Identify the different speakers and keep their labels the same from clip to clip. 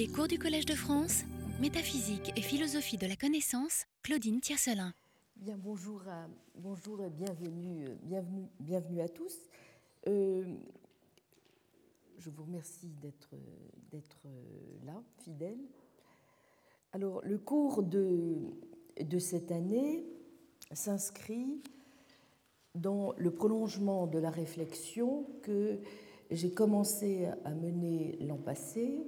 Speaker 1: Les cours du Collège de France, métaphysique et philosophie de la connaissance, Claudine Tiercelin.
Speaker 2: Bien, bonjour, bonjour et bienvenue, bienvenue, bienvenue à tous. Euh, je vous remercie d'être, d'être là, fidèle. Alors, le cours de cette année s'inscrit dans le prolongement de la réflexion que j'ai commencé à mener l'an passé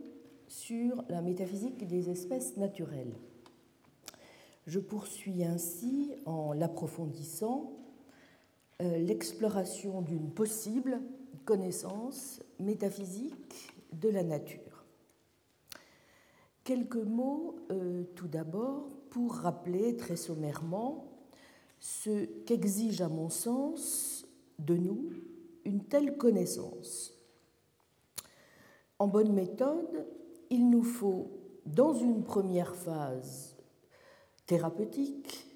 Speaker 2: sur la métaphysique des espèces naturelles. Je poursuis ainsi, en l'approfondissant, euh, l'exploration d'une possible connaissance métaphysique de la nature. Quelques mots euh, tout d'abord pour rappeler très sommairement ce qu'exige à mon sens de nous une telle connaissance. En bonne méthode, il nous faut, dans une première phase thérapeutique,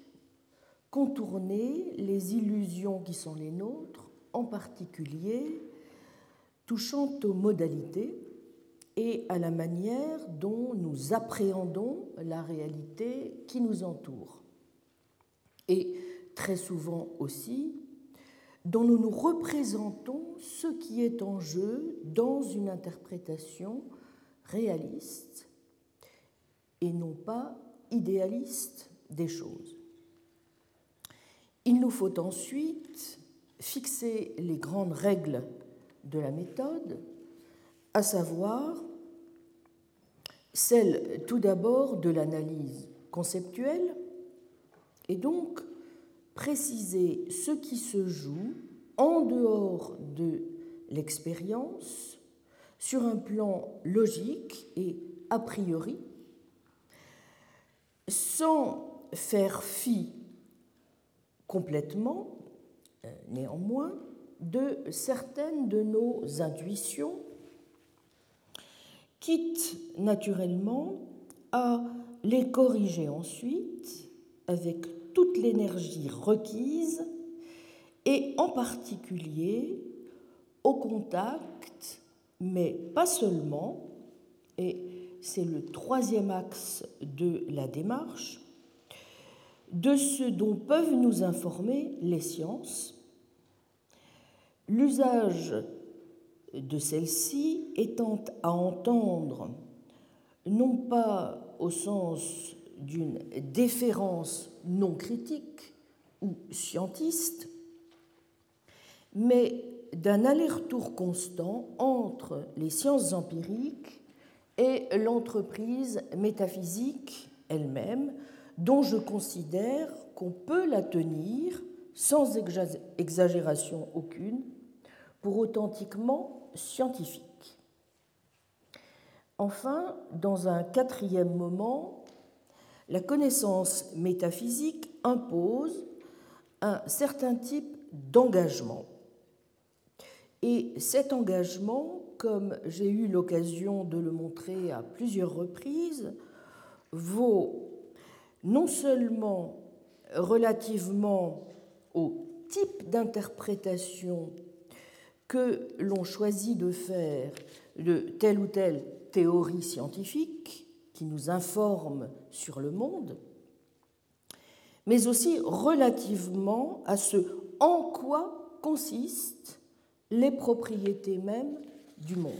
Speaker 2: contourner les illusions qui sont les nôtres, en particulier touchant aux modalités et à la manière dont nous appréhendons la réalité qui nous entoure. Et très souvent aussi, dont nous nous représentons ce qui est en jeu dans une interprétation réaliste et non pas idéaliste des choses. Il nous faut ensuite fixer les grandes règles de la méthode, à savoir celle tout d'abord de l'analyse conceptuelle, et donc préciser ce qui se joue en dehors de l'expérience sur un plan logique et a priori, sans faire fi complètement, euh, néanmoins, de certaines de nos intuitions, quitte naturellement à les corriger ensuite avec toute l'énergie requise et en particulier au contact mais pas seulement, et c'est le troisième axe de la démarche, de ce dont peuvent nous informer les sciences, l'usage de celles-ci étant à entendre non pas au sens d'une déférence non critique ou scientiste, mais d'un aller-retour constant entre les sciences empiriques et l'entreprise métaphysique elle-même, dont je considère qu'on peut la tenir, sans exagération aucune, pour authentiquement scientifique. Enfin, dans un quatrième moment, la connaissance métaphysique impose un certain type d'engagement et cet engagement, comme j'ai eu l'occasion de le montrer à plusieurs reprises, vaut non seulement relativement au type d'interprétation que l'on choisit de faire de telle ou telle théorie scientifique qui nous informe sur le monde, mais aussi relativement à ce en quoi consiste les propriétés mêmes du monde.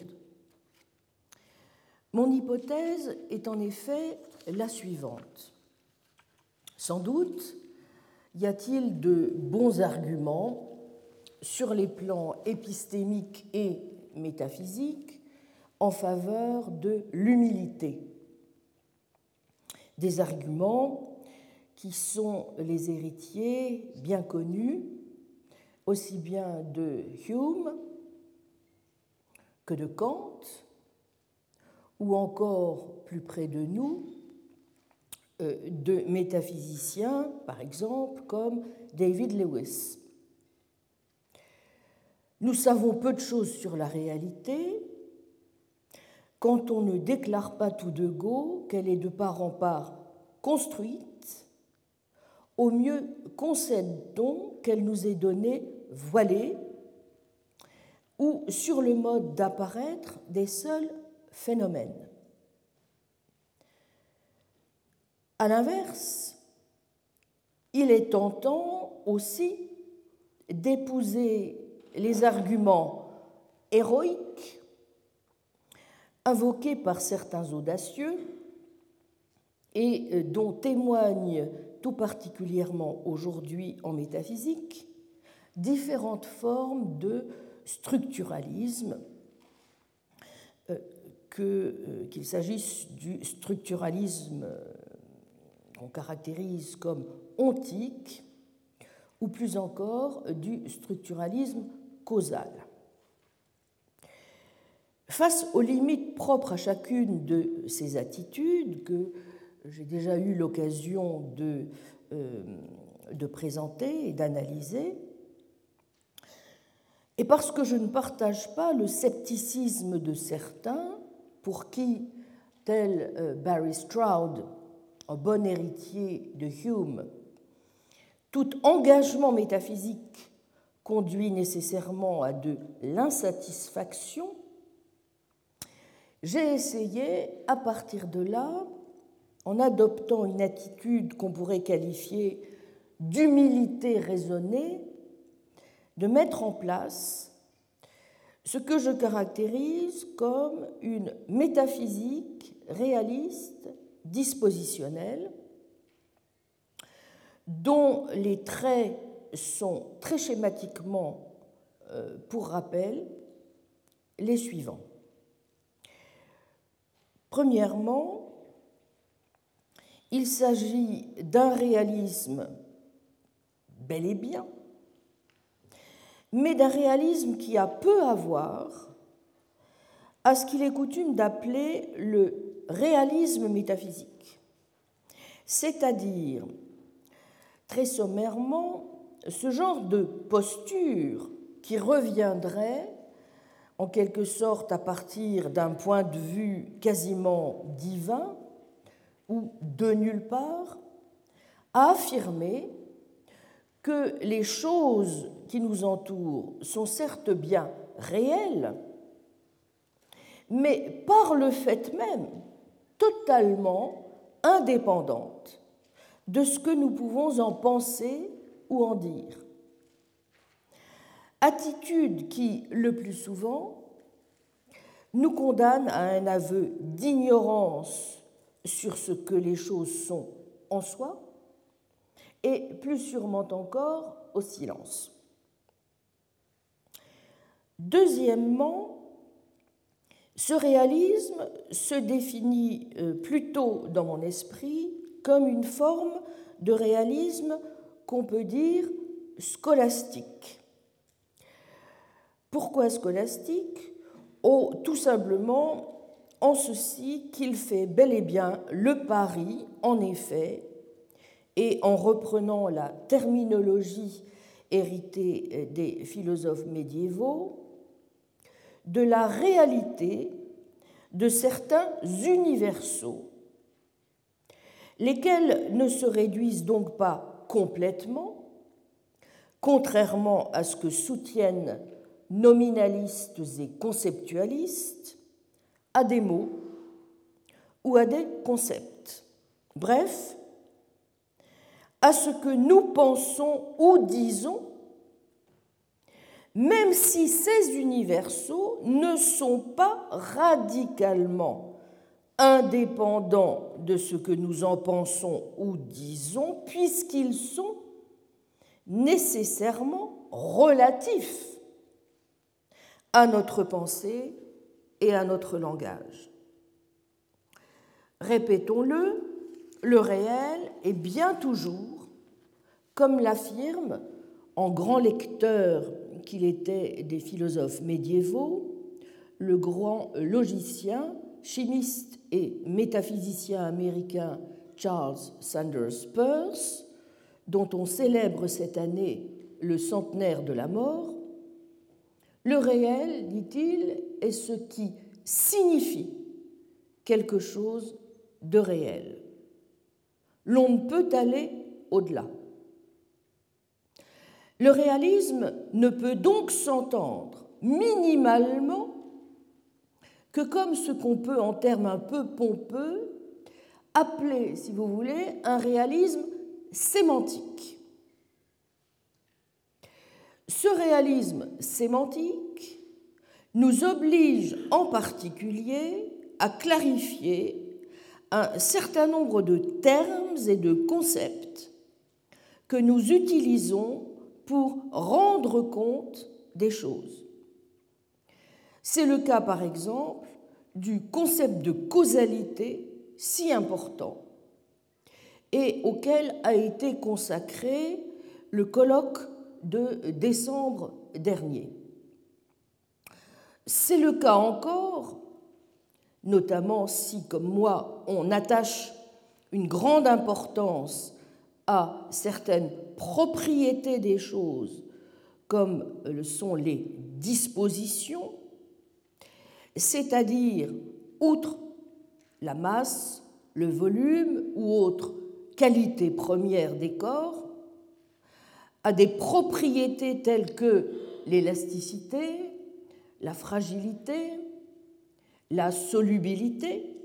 Speaker 2: Mon hypothèse est en effet la suivante. Sans doute y a-t-il de bons arguments sur les plans épistémiques et métaphysiques en faveur de l'humilité. Des arguments qui sont les héritiers bien connus aussi bien de Hume que de Kant, ou encore plus près de nous, euh, de métaphysiciens, par exemple, comme David Lewis. Nous savons peu de choses sur la réalité quand on ne déclare pas tout de go qu'elle est de part en part construite, au mieux concède-t-on qu'elle nous est donnée voilée ou sur le mode d'apparaître des seuls phénomènes. À l'inverse, il est tentant aussi d'épouser les arguments héroïques invoqués par certains audacieux et dont témoignent tout particulièrement aujourd'hui en métaphysique différentes formes de structuralisme, euh, euh, qu'il s'agisse du structuralisme qu'on caractérise comme ontique, ou plus encore du structuralisme causal. Face aux limites propres à chacune de ces attitudes que j'ai déjà eu l'occasion euh, de présenter et d'analyser, et parce que je ne partage pas le scepticisme de certains pour qui, tel euh, Barry Stroud, un bon héritier de Hume, tout engagement métaphysique conduit nécessairement à de l'insatisfaction, j'ai essayé, à partir de là, en adoptant une attitude qu'on pourrait qualifier d'humilité raisonnée, de mettre en place ce que je caractérise comme une métaphysique réaliste dispositionnelle dont les traits sont très schématiquement, euh, pour rappel, les suivants. Premièrement, il s'agit d'un réalisme bel et bien, mais d'un réalisme qui a peu à voir à ce qu'il est coutume d'appeler le réalisme métaphysique, c'est-à-dire très sommairement ce genre de posture qui reviendrait en quelque sorte à partir d'un point de vue quasiment divin ou de nulle part, à affirmer que les choses qui nous entourent sont certes bien réelles, mais par le fait même totalement indépendantes de ce que nous pouvons en penser ou en dire. Attitude qui, le plus souvent, nous condamne à un aveu d'ignorance sur ce que les choses sont en soi, et plus sûrement encore au silence. Deuxièmement, ce réalisme se définit euh, plutôt dans mon esprit comme une forme de réalisme qu'on peut dire scolastique. Pourquoi scolastique? Oh, tout simplement en ceci qu'il fait bel et bien le pari, en effet, et en reprenant la terminologie héritée des philosophes médiévaux, de la réalité de certains universaux lesquels ne se réduisent donc pas complètement, contrairement à ce que soutiennent nominalistes et conceptualistes, à des mots ou à des concepts. Bref, à ce que nous pensons ou disons, même si ces universaux ne sont pas radicalement indépendants de ce que nous en pensons ou disons, puisqu'ils sont nécessairement relatifs à notre pensée et à notre langage. Répétons-le, le réel est bien toujours, comme l'affirme en grand lecteur qu'il était des philosophes médiévaux, le grand logicien chimiste et métaphysicien américain Charles Sanders Peirce, dont on célèbre cette année le centenaire de la mort, le réel, dit-il, est ce qui signifie quelque chose de réel. L'on ne peut aller au-delà. Le réalisme ne peut donc s'entendre minimalement que comme ce qu'on peut, en termes un peu pompeux, appelé, si vous voulez, un réalisme sémantique. Ce réalisme sémantique nous oblige en particulier à clarifier un certain nombre de termes et de concepts que nous utilisons pour rendre compte des choses. C'est le cas, par exemple, du concept de causalité si important et auquel a été consacré le colloque de décembre dernier. C'est le cas encore, notamment si, comme moi, on attache une grande importance à certaines propriétés des choses, comme le sont les dispositions, c'est-à-dire, outre la masse, le volume ou autre qualité première des corps, à des propriétés telles que l'élasticité, la fragilité, la solubilité,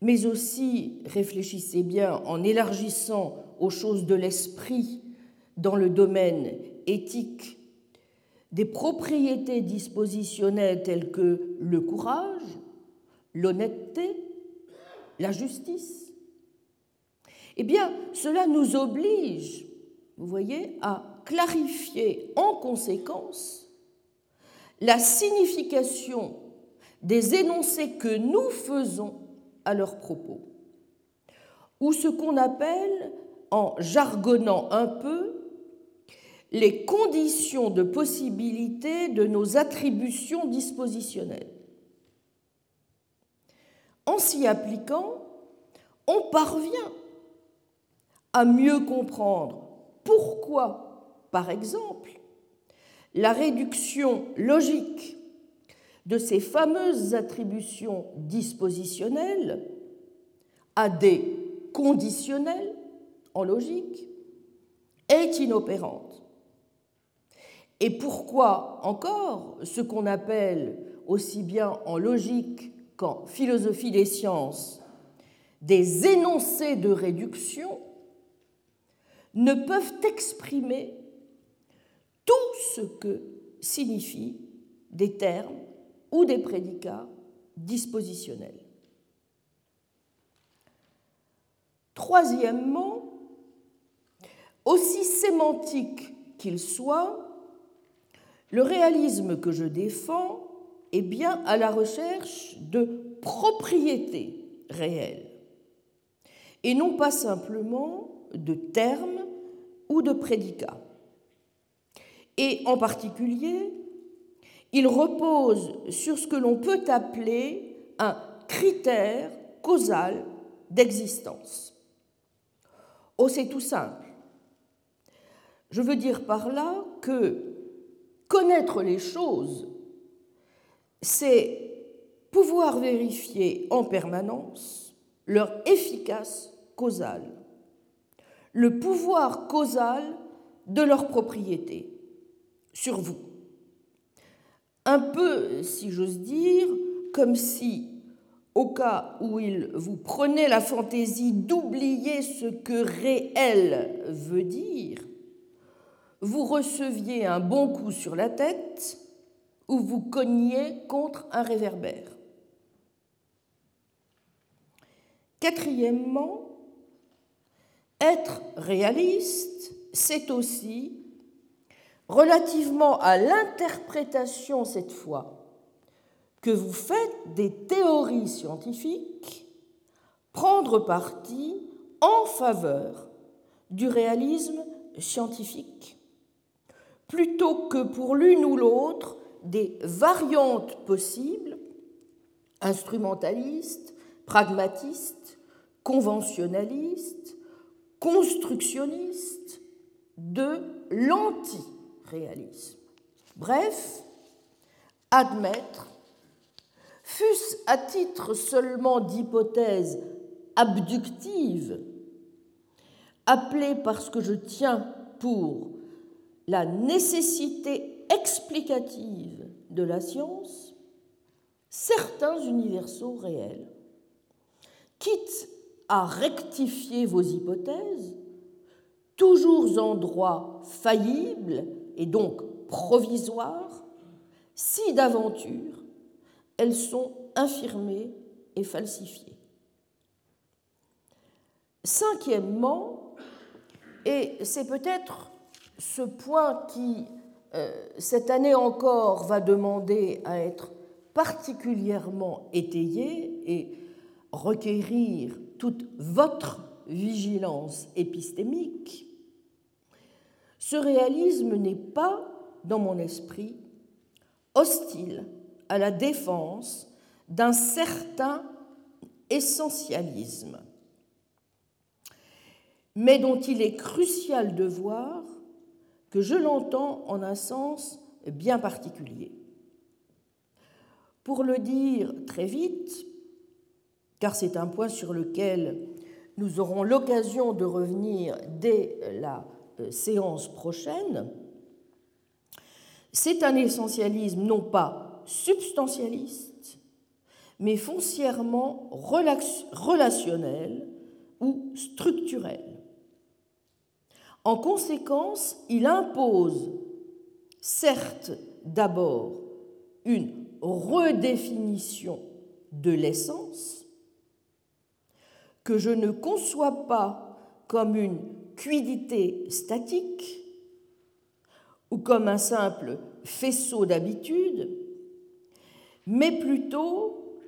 Speaker 2: mais aussi, réfléchissez bien, en élargissant aux choses de l'esprit dans le domaine éthique, des propriétés dispositionnelles telles que le courage, l'honnêteté, la justice, eh bien, cela nous oblige, vous voyez, à clarifier en conséquence la signification des énoncés que nous faisons à leurs propos, ou ce qu'on appelle, en jargonnant un peu, les conditions de possibilité de nos attributions dispositionnelles. En s'y appliquant, on parvient à mieux comprendre pourquoi, par exemple, la réduction logique de ces fameuses attributions dispositionnelles à des conditionnels en logique est inopérante. Et pourquoi encore ce qu'on appelle aussi bien en logique qu'en philosophie des sciences des énoncés de réduction ne peuvent exprimer tout ce que signifient des termes ou des prédicats dispositionnels. Troisièmement, aussi sémantique qu'il soit, le réalisme que je défends est bien à la recherche de propriétés réelles et non pas simplement de termes ou de prédicats. Et en particulier, il repose sur ce que l'on peut appeler un critère causal d'existence. Oh, c'est tout simple. Je veux dire par là que connaître les choses, c'est pouvoir vérifier en permanence leur efficace causale, le pouvoir causal de leur propriété sur vous. Un peu, si j'ose dire, comme si, au cas où il vous prenait la fantaisie d'oublier ce que réel veut dire, vous receviez un bon coup sur la tête ou vous cogniez contre un réverbère. Quatrièmement, être réaliste, c'est aussi, relativement à l'interprétation cette fois, que vous faites des théories scientifiques, prendre parti en faveur du réalisme scientifique, plutôt que pour l'une ou l'autre des variantes possibles, instrumentalistes, pragmatistes, conventionnalistes, constructionnistes de Bref, admettre, fût-ce à titre seulement d'hypothèse abductive, appelée parce que je tiens pour la nécessité explicative de la science, certains universaux réels quitte à rectifier vos hypothèses, toujours en droit faillible et donc provisoire, si d'aventure elles sont infirmées et falsifiées. Cinquièmement, et c'est peut-être ce point qui, euh, cette année encore, va demander à être particulièrement étayé et requérir toute votre vigilance épistémique, ce réalisme n'est pas, dans mon esprit, hostile à la défense d'un certain essentialisme, mais dont il est crucial de voir que je l'entends en un sens bien particulier. Pour le dire très vite, car c'est un point sur lequel nous aurons l'occasion de revenir dès la séance prochaine, c'est un essentialisme non pas substantialiste, mais foncièrement relationnel ou structurel. En conséquence, il impose, certes d'abord, une redéfinition de l'essence, que je ne conçois pas comme une cuidité statique ou comme un simple faisceau d'habitude, mais plutôt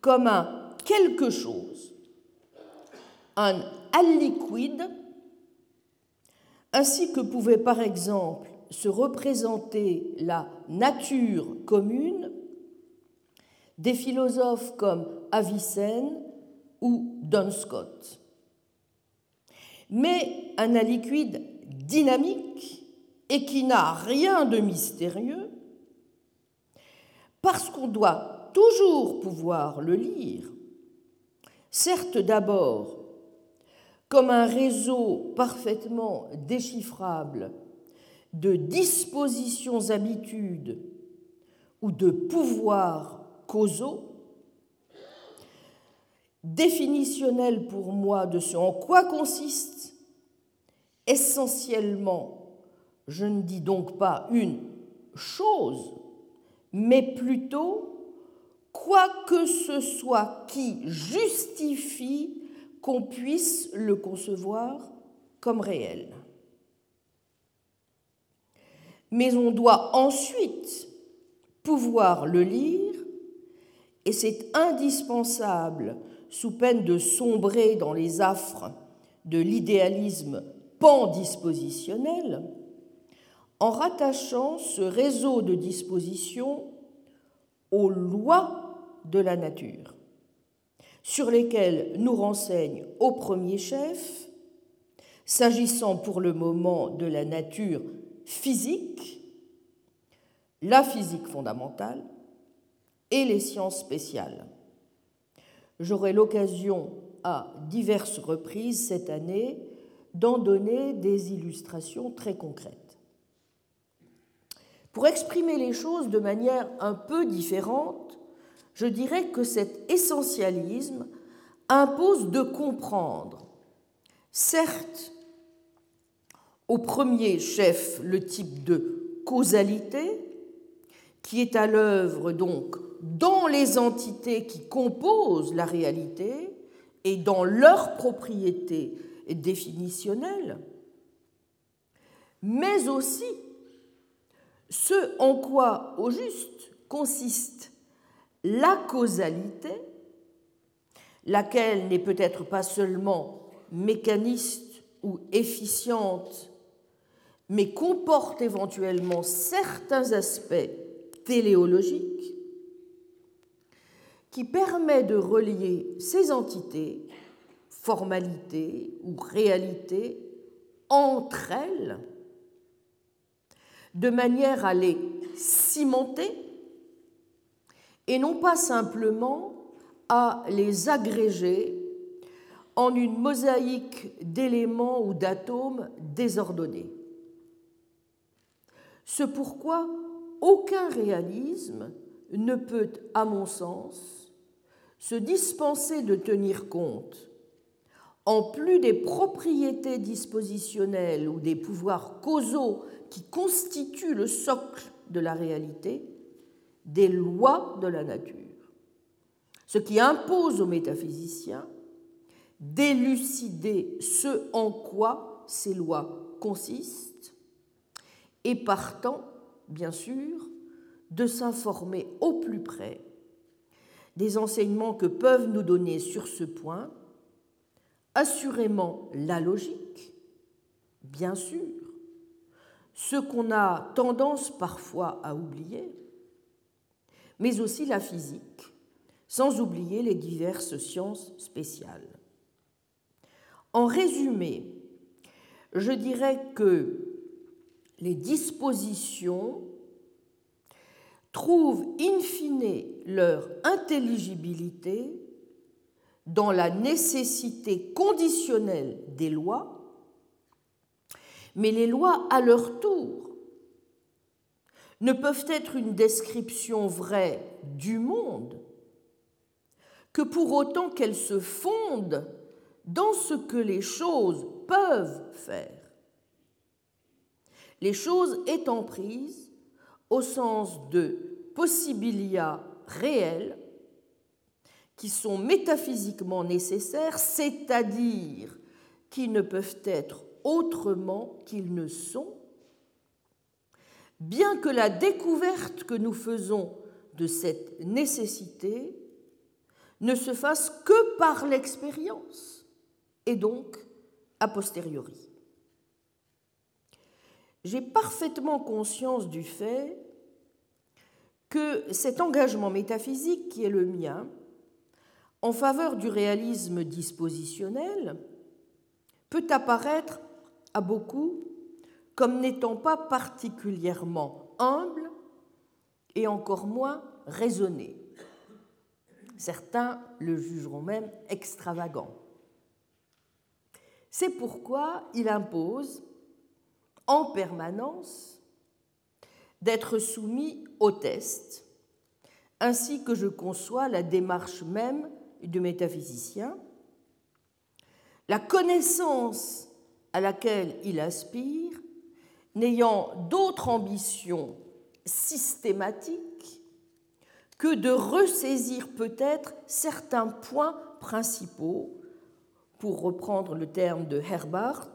Speaker 2: comme un quelque chose, un aliquid, ainsi que pouvait par exemple se représenter la nature commune des philosophes comme Avicenne ou Scott. Mais un aliquid dynamique et qui n'a rien de mystérieux, parce qu'on doit toujours pouvoir le lire, certes d'abord comme un réseau parfaitement déchiffrable de dispositions habitudes ou de pouvoirs causaux, définitionnel pour moi de ce en quoi consiste essentiellement, je ne dis donc pas une chose, mais plutôt quoi que ce soit qui justifie qu'on puisse le concevoir comme réel. Mais on doit ensuite pouvoir le lire, et c'est indispensable sous peine de sombrer dans les affres de l'idéalisme pandispositionnel, en rattachant ce réseau de dispositions aux lois de la nature, sur lesquelles nous renseigne au premier chef, s'agissant pour le moment de la nature physique, la physique fondamentale et les sciences spéciales. J'aurai l'occasion à diverses reprises cette année d'en donner des illustrations très concrètes. Pour exprimer les choses de manière un peu différente, je dirais que cet essentialisme impose de comprendre, certes, au premier chef le type de causalité, qui est à l'œuvre donc dans les entités qui composent la réalité et dans leurs propriétés définitionnelles, mais aussi ce en quoi, au juste, consiste la causalité, laquelle n'est peut-être pas seulement mécaniste ou efficiente, mais comporte éventuellement certains aspects téléologiques, qui permet de relier ces entités, formalités ou réalités, entre elles, de manière à les cimenter et non pas simplement à les agréger en une mosaïque d'éléments ou d'atomes désordonnés. Ce pourquoi aucun réalisme ne peut, à mon sens, se dispenser de tenir compte en plus des propriétés dispositionnelles ou des pouvoirs causaux qui constituent le socle de la réalité, des lois de la nature, ce qui impose aux métaphysiciens d'élucider ce en quoi ces lois consistent et partant, bien sûr, de s'informer au plus près des enseignements que peuvent nous donner sur ce point, assurément la logique, bien sûr, ce qu'on a tendance parfois à oublier, mais aussi la physique, sans oublier les diverses sciences spéciales. En résumé, je dirais que les dispositions trouvent in fine leur intelligibilité dans la nécessité conditionnelle des lois, mais les lois, à leur tour, ne peuvent être une description vraie du monde que pour autant qu'elles se fondent dans ce que les choses peuvent faire. Les choses étant prises au sens de possibilia réels qui sont métaphysiquement nécessaires, c'est-à-dire qui ne peuvent être autrement qu'ils ne sont, bien que la découverte que nous faisons de cette nécessité ne se fasse que par l'expérience et donc a posteriori. J'ai parfaitement conscience du fait que cet engagement métaphysique qui est le mien en faveur du réalisme dispositionnel peut apparaître à beaucoup comme n'étant pas particulièrement humble et encore moins raisonné. Certains le jugeront même extravagant. C'est pourquoi il impose en permanence d'être soumis au test, ainsi que je conçois la démarche même du métaphysicien. La connaissance à laquelle il aspire, n'ayant d'autre ambition systématique que de ressaisir peut-être certains points principaux, pour reprendre le terme de Herbart,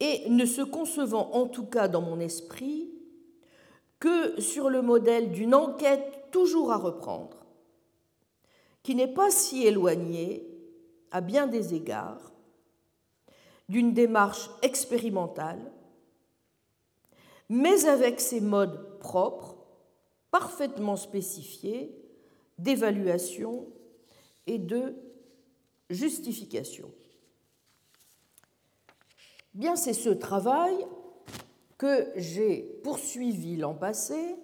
Speaker 2: et ne se concevant en tout cas dans mon esprit que sur le modèle d'une enquête toujours à reprendre, qui n'est pas si éloignée, à bien des égards, d'une démarche expérimentale, mais avec ses modes propres, parfaitement spécifiés, d'évaluation et de justification. Bien, c'est ce travail que j'ai poursuivi l'an passé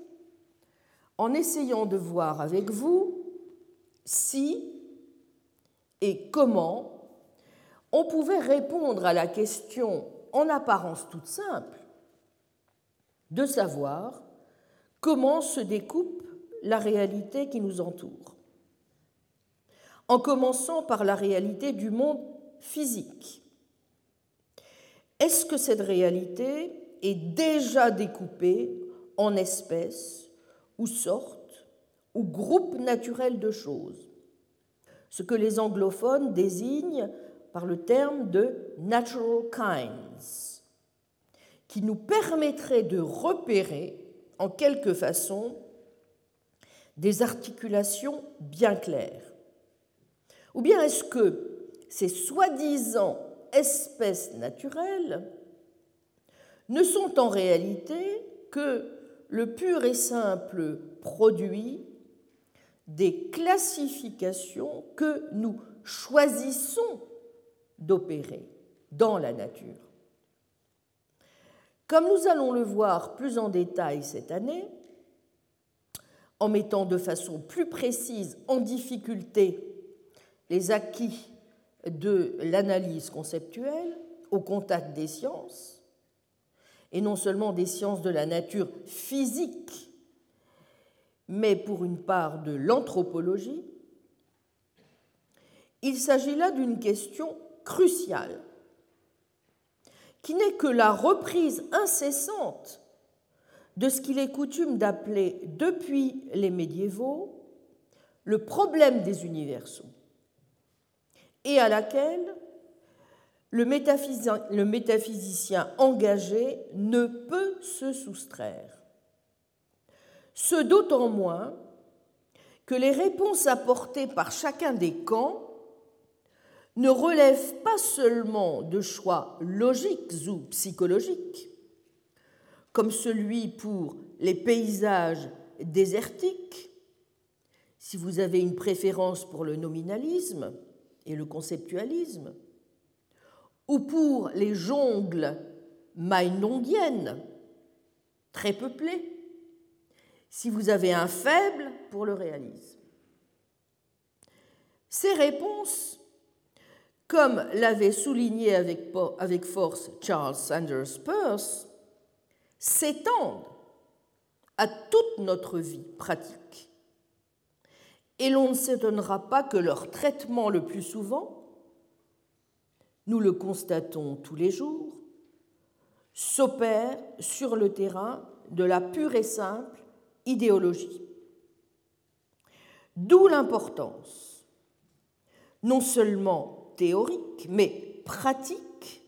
Speaker 2: en essayant de voir avec vous si et comment on pouvait répondre à la question en apparence toute simple de savoir comment se découpe la réalité qui nous entoure, en commençant par la réalité du monde physique. Est-ce que cette réalité est déjà découpée en espèces ou sortes ou groupes naturels de choses. Ce que les anglophones désignent par le terme de natural kinds, qui nous permettrait de repérer en quelque façon des articulations bien claires. Ou bien est-ce que ces soi-disant espèces naturelles ne sont en réalité que le pur et simple produit des classifications que nous choisissons d'opérer dans la nature. Comme nous allons le voir plus en détail cette année, en mettant de façon plus précise en difficulté les acquis de l'analyse conceptuelle au contact des sciences, et non seulement des sciences de la nature physique, mais pour une part de l'anthropologie, Il s'agit là d'une question cruciale, qui n'est que la reprise incessante de ce qu'il est coutume d'appeler depuis les médiévaux le problème des universaux, et à laquelle le métaphysicien, engagé ne peut se soustraire. Ce d'autant moins que les réponses apportées par chacun des camps ne relèvent pas seulement de choix logiques ou psychologiques, comme celui pour les paysages désertiques, si vous avez une préférence pour le nominalisme et le conceptualisme, ou pour les jungles mainongiennes, très peuplées, si vous avez un faible pour le réalisme. Ces réponses, comme l'avait souligné avec force Charles Sanders Peirce, s'étendent à toute notre vie pratique. Et l'on ne s'étonnera pas que leur traitement le plus souvent nous le constatons tous les jours, s'opère sur le terrain de la pure et simple idéologie. D'où l'importance, non seulement théorique, mais pratique,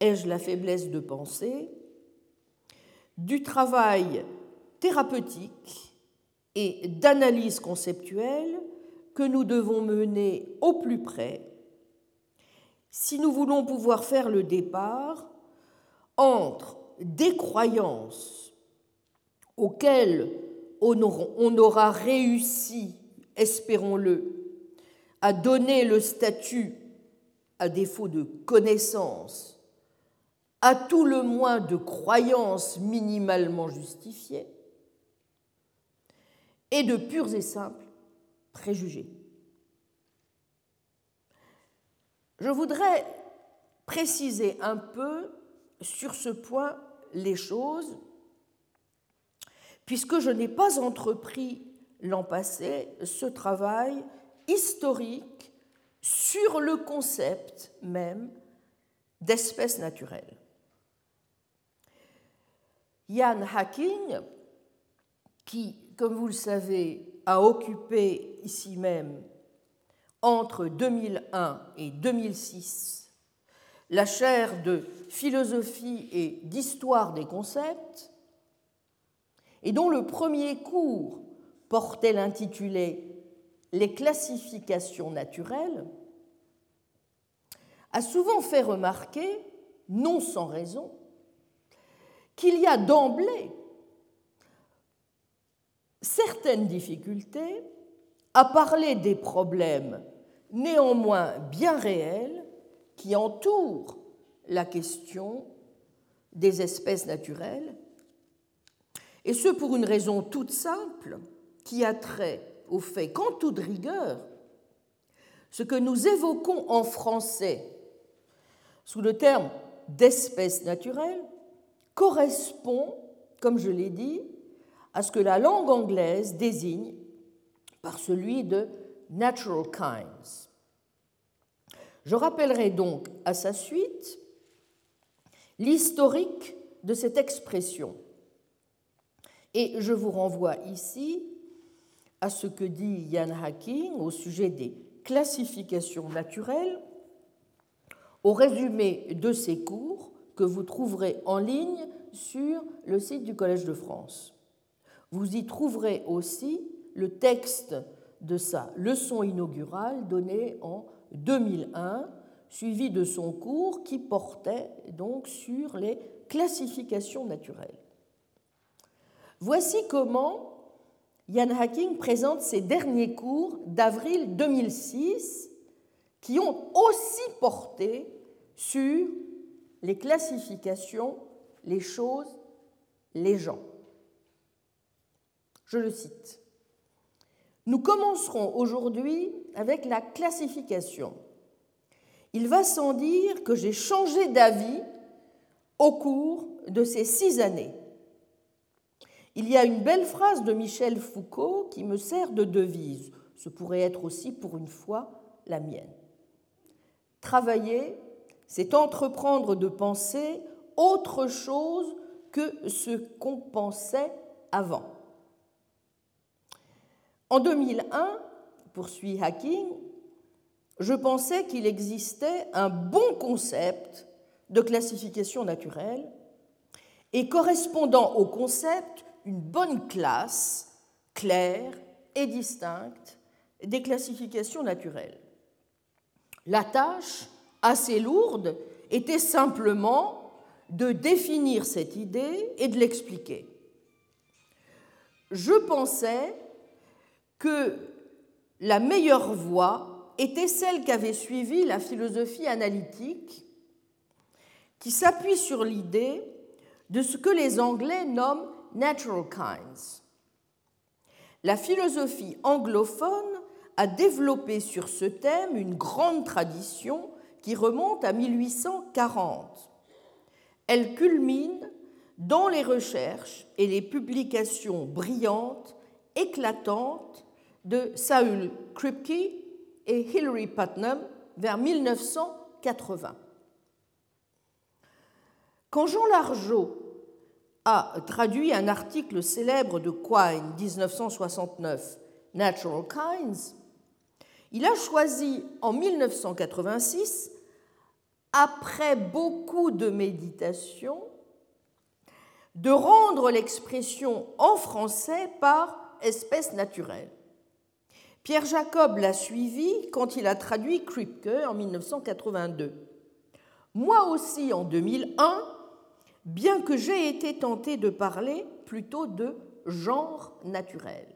Speaker 2: ai-je la faiblesse de penser, du travail thérapeutique et d'analyse conceptuelle que nous devons mener au plus près si nous voulons pouvoir faire le départ entre des croyances auxquelles on aura réussi, espérons-le, à donner le statut, à défaut de connaissance, à tout le moins de croyances minimalement justifiées, et de purs et simples préjugés. Je voudrais préciser un peu sur ce point les choses, puisque je n'ai pas entrepris l'an passé ce travail historique sur le concept même d'espèce naturelle. Jan Hacking, qui, comme vous le savez, a occupé ici même entre 2001 et 2006 la chaire de philosophie et d'histoire des concepts, et dont le premier cours portait l'intitulé Les classifications naturelles, a souvent fait remarquer, non sans raison, qu'il y a d'emblée certaines difficultés à parler des problèmes néanmoins bien réel qui entoure la question des espèces naturelles, et ce pour une raison toute simple qui a trait au fait qu'en toute rigueur, ce que nous évoquons en français sous le terme d'espèces naturelles correspond, comme je l'ai dit, à ce que la langue anglaise désigne par celui de natural kinds. Je rappellerai donc à sa suite l'historique de cette expression. Et je vous renvoie ici à ce que dit Jan Hacking au sujet des classifications naturelles, au résumé de ses cours que vous trouverez en ligne sur le site du Collège de France. Vous y trouverez aussi le texte de sa leçon inaugurale donnée en 2001, suivi de son cours qui portait donc sur les classifications naturelles. Voici comment Jan Hacking présente ses derniers cours d'avril 2006 qui ont aussi porté sur les classifications, les choses, les gens. Je le cite. Nous commencerons aujourd'hui avec la classification. Il va sans dire que j'ai changé d'avis au cours de ces six années. Il y a une belle phrase de Michel Foucault qui me sert de devise. Ce pourrait être aussi pour une fois la mienne. Travailler, c'est entreprendre de penser autre chose que ce qu'on pensait avant. En 2001, poursuit Hacking, je pensais qu'il existait un bon concept de classification naturelle et correspondant au concept une bonne classe claire et distincte des classifications naturelles. La tâche, assez lourde, était simplement de définir cette idée et de l'expliquer. Je pensais que la meilleure voie était celle qu'avait suivie la philosophie analytique, qui s'appuie sur l'idée de ce que les Anglais nomment natural kinds. La philosophie anglophone a développé sur ce thème une grande tradition qui remonte à 1840. Elle culmine dans les recherches et les publications brillantes, éclatantes de Saul Kripke et Hilary Putnam vers 1980. Quand Jean Largeau a traduit un article célèbre de Quine 1969, Natural Kinds, il a choisi en 1986, après beaucoup de méditation, de rendre l'expression en français par espèce naturelle. Pierre Jacob l'a suivi quand il a traduit Kripke en 1982. Moi aussi, en 2001, bien que j'ai été tenté de parler plutôt de genre naturel.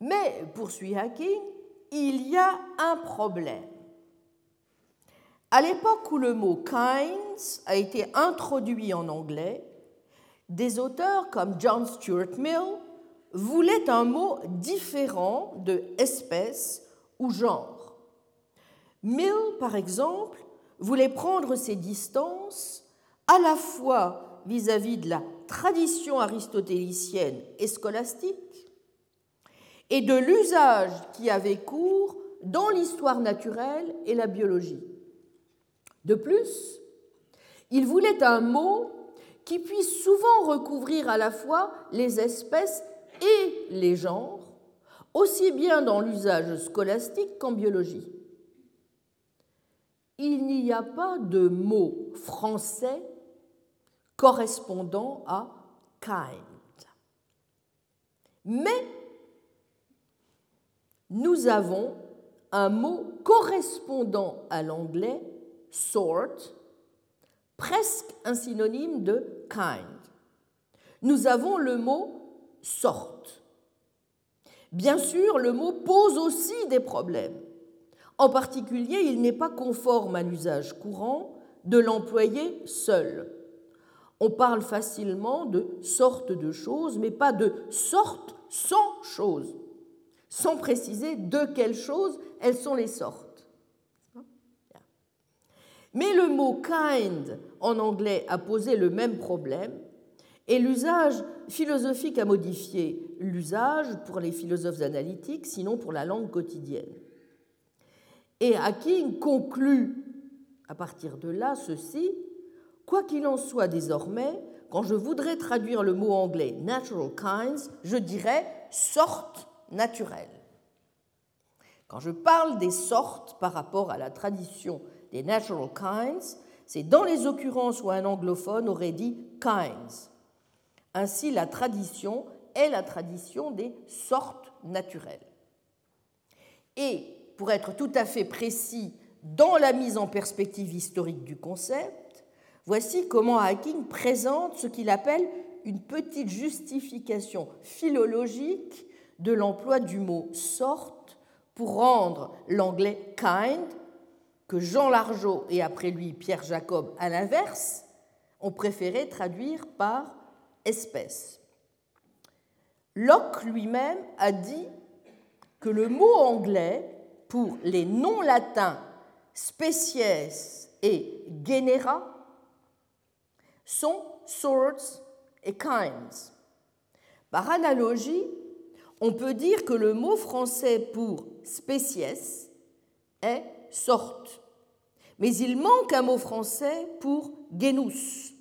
Speaker 2: Mais, poursuit Hacking, il y a un problème. À l'époque où le mot kinds a été introduit en anglais, des auteurs comme John Stuart Mill voulaient un mot différent de espèce ou genre. Mill, par exemple, voulait prendre ses distances à la fois vis-à-vis de la tradition aristotélicienne et scolastique et de l'usage qui avait cours dans l'histoire naturelle et la biologie. De plus, il voulait un mot qui puisse souvent recouvrir à la fois les espèces et les genres, aussi bien dans l'usage scolastique qu'en biologie. Il n'y a pas de mot français correspondant à kind. Mais nous avons un mot correspondant à l'anglais sort, presque un synonyme de kind. Nous avons le mot sorte. Bien sûr, le mot pose aussi des problèmes. En particulier, il n'est pas conforme à l'usage courant de l'employer seul. On parle facilement de sorte de choses, mais pas de sorte sans chose, sans préciser de quelles choses elles sont les sortes. Mais le mot kind en anglais a posé le même problème et l'usage philosophique a modifié l'usage pour les philosophes analytiques, sinon pour la langue quotidienne. Et Hacking conclut à partir de là ceci Quoi qu'il en soit désormais, quand je voudrais traduire le mot anglais natural kinds, je dirais sorte naturelle. Quand je parle des sortes par rapport à la tradition des natural kinds, c'est dans les occurrences où un anglophone aurait dit kinds. Ainsi, la tradition est la tradition des sortes naturelles. Et pour être tout à fait précis dans la mise en perspective historique du concept, Voici comment Hacking présente ce qu'il appelle une petite justification philologique de l'emploi du mot sorte pour rendre l'anglais kind, que Jean Largeau et après lui Pierre Jacob à l'inverse ont préféré traduire par Locke lui-même a dit que le mot anglais pour les noms latins species et genera sont sorts et kinds. Par analogie, on peut dire que le mot français pour spécies est sorte. Mais il manque un mot français pour genus.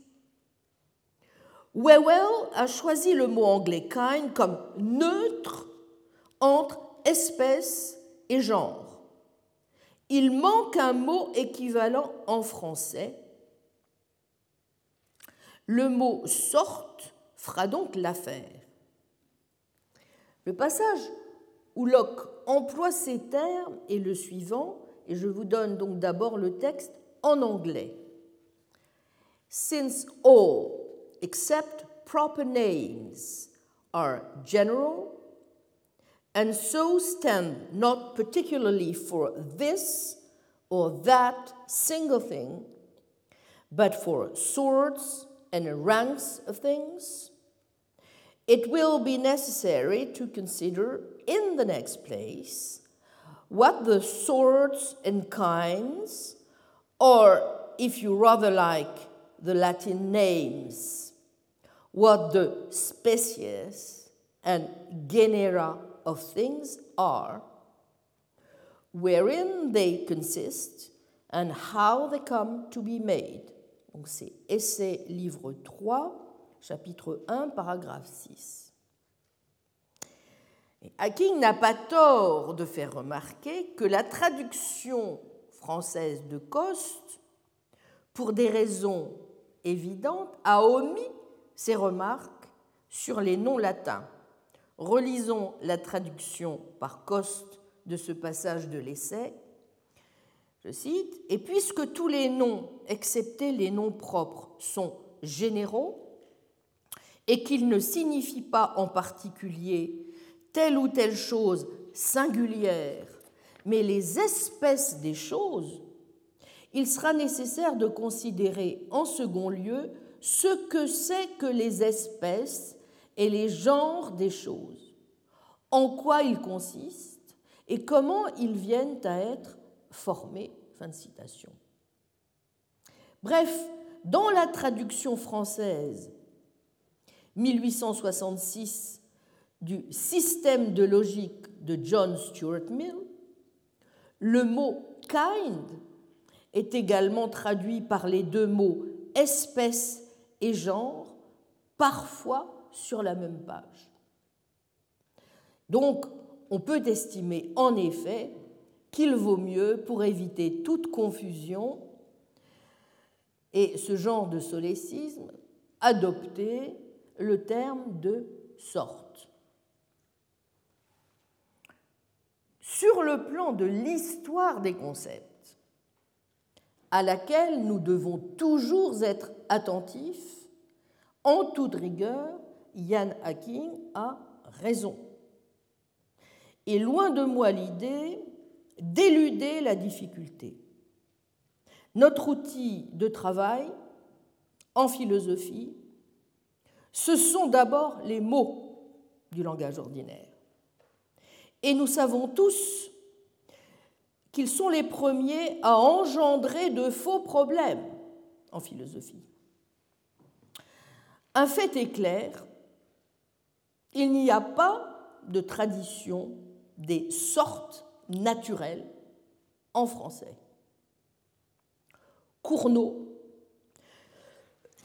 Speaker 2: Wewell a choisi le mot anglais kind comme neutre entre espèce et genre. Il manque un mot équivalent en français. Le mot sorte fera donc l'affaire. Le passage où Locke emploie ces termes est le suivant, et je vous donne donc d'abord le texte en anglais. Since all except proper names are general and so stand not particularly for this or that single thing, but for sorts and ranks of things, it will be necessary to consider, in the next place, what the sorts and kinds, or if you rather like the Latin names, what the species and genera of things are, wherein they consist, and how they come to be made. Donc c'est Essai livre 3, chapitre 1, paragraphe 6. Hacking n'a pas tort de faire remarquer que la traduction française de Coste, pour des raisons évidentes, a omis ses remarques sur les noms latins. Relisons la traduction par Coste de ce passage de l'essai. Je cite, Et puisque tous les noms, excepté les noms propres, sont généraux, et qu'ils ne signifient pas en particulier telle ou telle chose singulière, mais les espèces des choses, il sera nécessaire de considérer en second lieu ce que c'est que les espèces et les genres des choses, en quoi ils consistent et comment ils viennent à être formés. Fin de citation. Bref, dans la traduction française 1866 du système de logique de John Stuart Mill, le mot kind est également traduit par les deux mots espèce et genre, parfois sur la même page. Donc, on peut estimer en effet qu'il vaut mieux, pour éviter toute confusion et ce genre de solécisme, adopter le terme de sorte. Sur le plan de l'histoire des concepts, à laquelle nous devons toujours être attentifs, en toute rigueur, Yann Hacking a raison. Et loin de moi l'idée d'éluder la difficulté. Notre outil de travail en philosophie ce sont d'abord les mots du langage ordinaire. Et nous savons tous qu'ils sont les premiers à engendrer de faux problèmes en philosophie. Un fait est clair, il n'y a pas de tradition des sortes naturelles en français. Cournot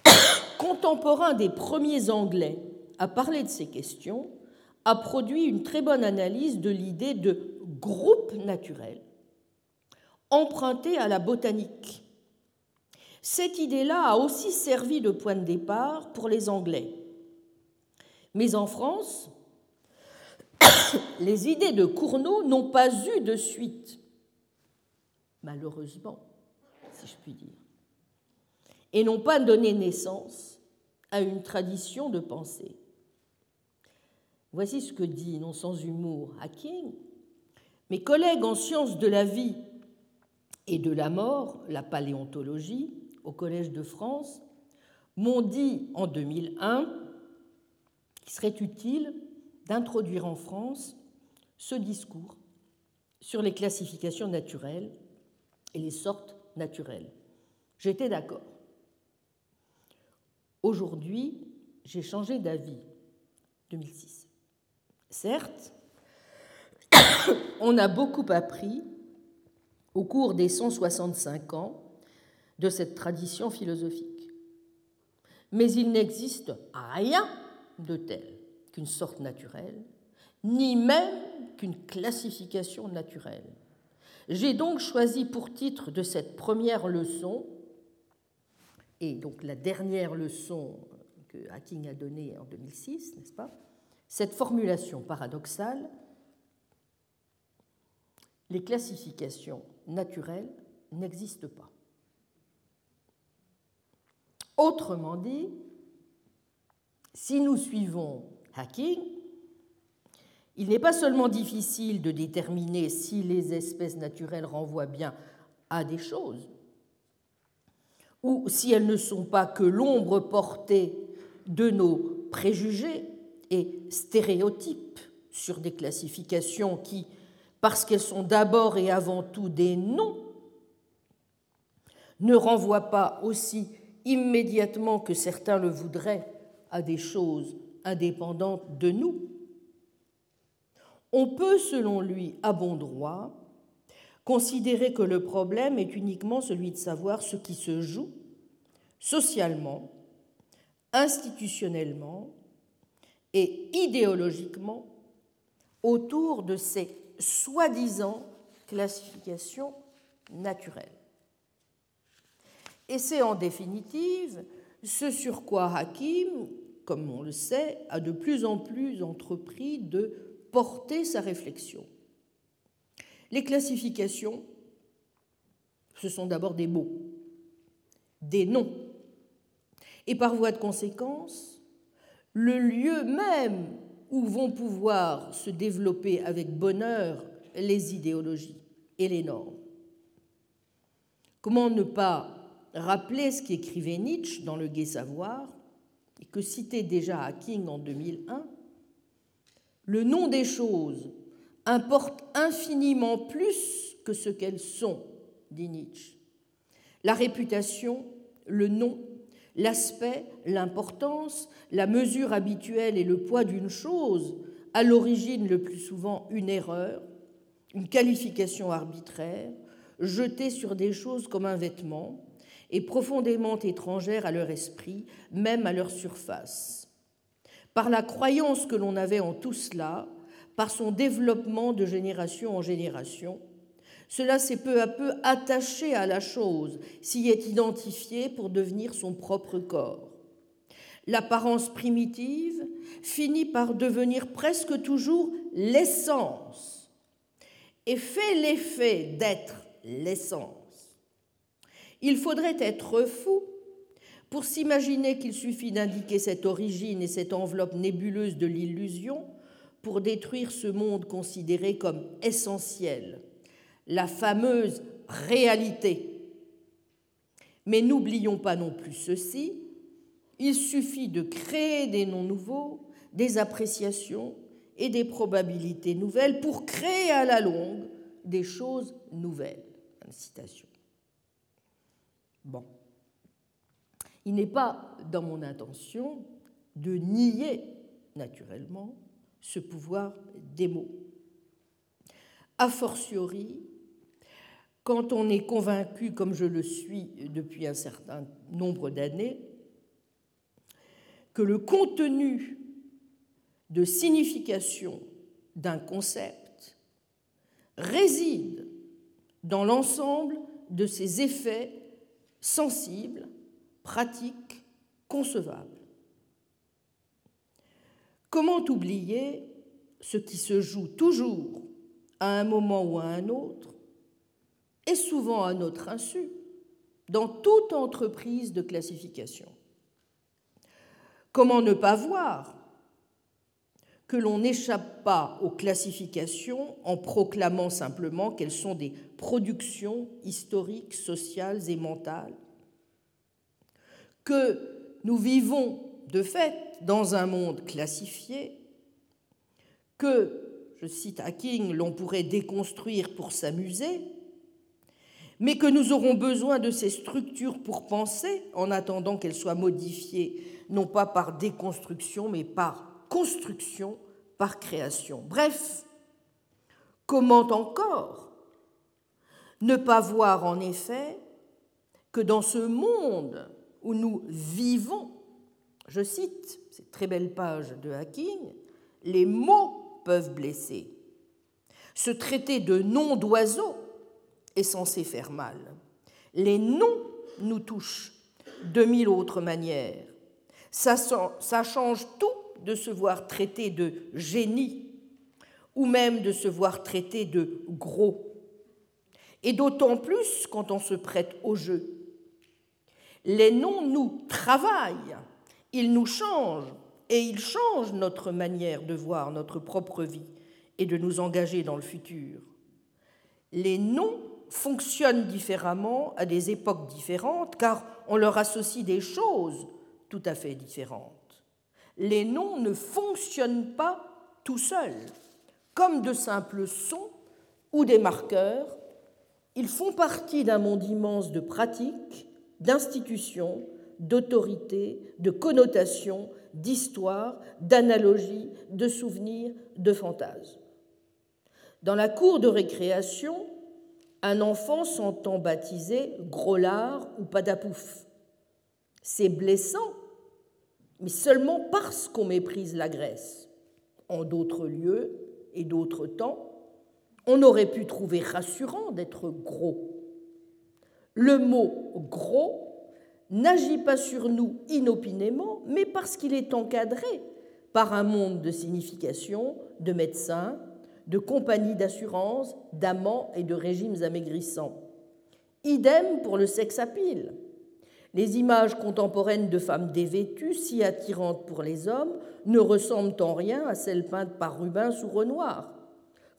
Speaker 2: contemporain des premiers Anglais à parler de ces questions, a produit une très bonne analyse de l'idée de groupe naturel emprunté à la botanique. Cette idée-là a aussi servi de point de départ pour les Anglais. Mais en France, les idées de Cournot n'ont pas eu de suite, malheureusement, si je puis dire et n'ont pas donné naissance à une tradition de pensée. Voici ce que dit, non sans humour, Hacking. Mes collègues en sciences de la vie et de la mort, la paléontologie, au Collège de France, m'ont dit en 2001 qu'il serait utile d'introduire en France ce discours sur les classifications naturelles et les sortes naturelles. J'étais d'accord. Aujourd'hui, j'ai changé d'avis. 2006. Certes, on a beaucoup appris au cours des 165 ans de cette tradition philosophique. Mais il n'existe rien de tel qu'une sorte naturelle, ni même qu'une classification naturelle. J'ai donc choisi pour titre de cette première leçon, et donc la dernière leçon que Hacking a donnée en 2006, n'est-ce pas, cette formulation paradoxale, les classifications naturelles n'existent pas. Autrement dit, si nous suivons Hacking, il n'est pas seulement difficile de déterminer si les espèces naturelles renvoient bien à des choses, ou si elles ne sont pas que l'ombre portée de nos préjugés et stéréotypes sur des classifications qui, parce qu'elles sont d'abord et avant tout des noms, ne renvoient pas aussi immédiatement que certains le voudraient à des choses indépendantes de nous. On peut, selon lui, à bon droit, considérer que le problème est uniquement celui de savoir ce qui se joue socialement, institutionnellement et idéologiquement autour de ces soi-disant classifications naturelles. Et c'est en définitive ce sur quoi Hakim, comme on le sait, a de plus en plus entrepris de porter sa réflexion. Les classifications, ce sont d'abord des mots, des noms, et par voie de conséquence, le lieu même où vont pouvoir se développer avec bonheur les idéologies et les normes. Comment ne pas rappeler ce qu'écrivait Nietzsche dans Le Gai Savoir, et que citait déjà Hacking en 2001 Le nom des choses importe infiniment plus que ce qu'elles sont, dit Nietzsche. La réputation, le nom, l'aspect, l'importance, la mesure habituelle et le poids d'une chose, à l'origine le plus souvent une erreur, une qualification arbitraire, jetée sur des choses comme un vêtement, et profondément étrangère à leur esprit, même à leur surface. Par la croyance que l'on avait en tout cela, par son développement de génération en génération, cela s'est peu à peu attaché à la chose, s'y est identifié pour devenir son propre corps. L'apparence primitive finit par devenir presque toujours l'essence et fait l'effet d'être l'essence. Il faudrait être fou pour s'imaginer qu'il suffit d'indiquer cette origine et cette enveloppe nébuleuse de l'illusion pour détruire ce monde considéré comme essentiel la fameuse réalité. Mais n'oublions pas non plus ceci, il suffit de créer des noms nouveaux, des appréciations et des probabilités nouvelles pour créer à la longue des choses nouvelles. Bon. Il n'est pas dans mon intention de nier naturellement ce pouvoir des mots. A fortiori, quand on est convaincu, comme je le suis depuis un certain nombre d'années, que le contenu de signification d'un concept réside dans l'ensemble de ses effets sensibles, pratiques, concevables. Comment oublier ce qui se joue toujours à un moment ou à un autre et souvent à notre insu, dans toute entreprise de classification? Comment ne pas voir que l'on n'échappe pas aux classifications en proclamant simplement qu'elles sont des productions historiques, sociales et mentales, que nous vivons de fait dans un monde classifié, que, je cite Hacking, l'on pourrait déconstruire pour s'amuser, mais que nous aurons besoin de ces structures pour penser, en attendant qu'elles soient modifiées, non pas par déconstruction, mais par construction, par création. Bref, comment encore Ne pas voir en effet que dans ce monde où nous vivons, je cite cette très belle page de Hacking, les mots peuvent blesser. Ce traité de nom d'oiseau est censé faire mal. Les noms nous touchent de mille autres manières. Ça change tout de se voir traité de génie ou même de se voir traité de gros. Et d'autant plus quand on se prête au jeu. Les noms nous travaillent, ils nous changent et ils changent notre manière de voir notre propre vie et de nous engager dans le futur. Les noms fonctionnent différemment à des époques différentes car on leur associe des choses tout à fait différentes. Les noms ne fonctionnent pas tout seuls, comme de simples sons ou des marqueurs. Ils font partie d'un monde immense de pratiques, d'institutions, d'autorités, de connotations, d'histoires, d'analogies, de souvenirs, de fantasmes. Dans la cour de récréation, un enfant s'entend baptiser Groslard ou Padapouf. C'est blessant, mais seulement parce qu'on méprise la Grèce. En d'autres lieux et d'autres temps, on aurait pu trouver rassurant d'être gros. Le mot gros n'agit pas sur nous inopinément, mais parce qu'il est encadré par un monde de signification, de médecins, de compagnies d'assurance, d'amants et de régimes amaigrissants. Idem pour le sex appeal. Les images contemporaines de femmes dévêtues, si attirantes pour les hommes, ne ressemblent en rien à celles peintes par Rubens ou Renoir.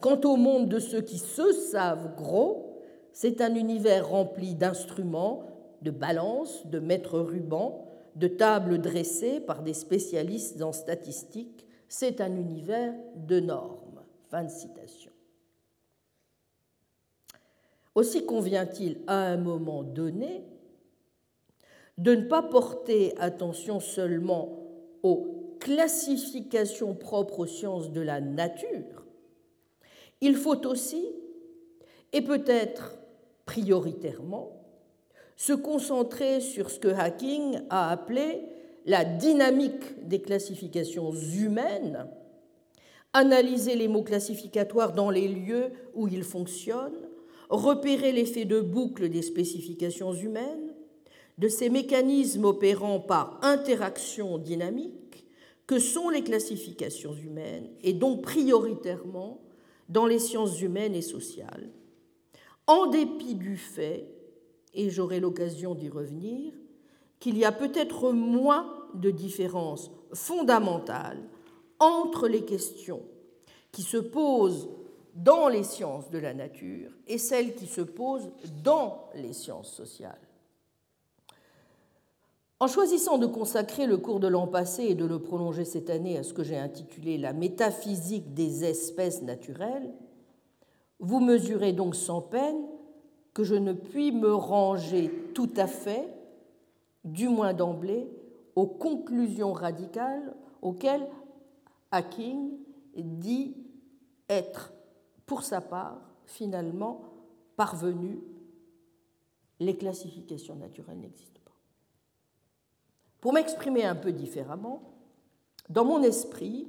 Speaker 2: Quant au monde de ceux qui se savent gros, c'est un univers rempli d'instruments, de balances, de maîtres rubans, de tables dressées par des spécialistes en statistiques. C'est un univers de normes. Fin de citation. Aussi convient-il à un moment donné de ne pas porter attention seulement aux classifications propres aux sciences de la nature, il faut aussi, et peut-être prioritairement, se concentrer sur ce que Hacking a appelé la dynamique des classifications humaines analyser les mots classificatoires dans les lieux où ils fonctionnent, repérer l'effet de boucle des spécifications humaines, de ces mécanismes opérant par interaction dynamique que sont les classifications humaines, et donc prioritairement dans les sciences humaines et sociales, en dépit du fait, et j'aurai l'occasion d'y revenir, qu'il y a peut-être moins de différences fondamentales entre les questions qui se posent dans les sciences de la nature et celles qui se posent dans les sciences sociales. En choisissant de consacrer le cours de l'an passé et de le prolonger cette année à ce que j'ai intitulé La métaphysique des espèces naturelles, vous mesurez donc sans peine que je ne puis me ranger tout à fait, du moins d'emblée, aux conclusions radicales auxquelles Hacking dit être, pour sa part, finalement parvenu, les classifications naturelles n'existent. Pour m'exprimer un peu différemment, dans mon esprit,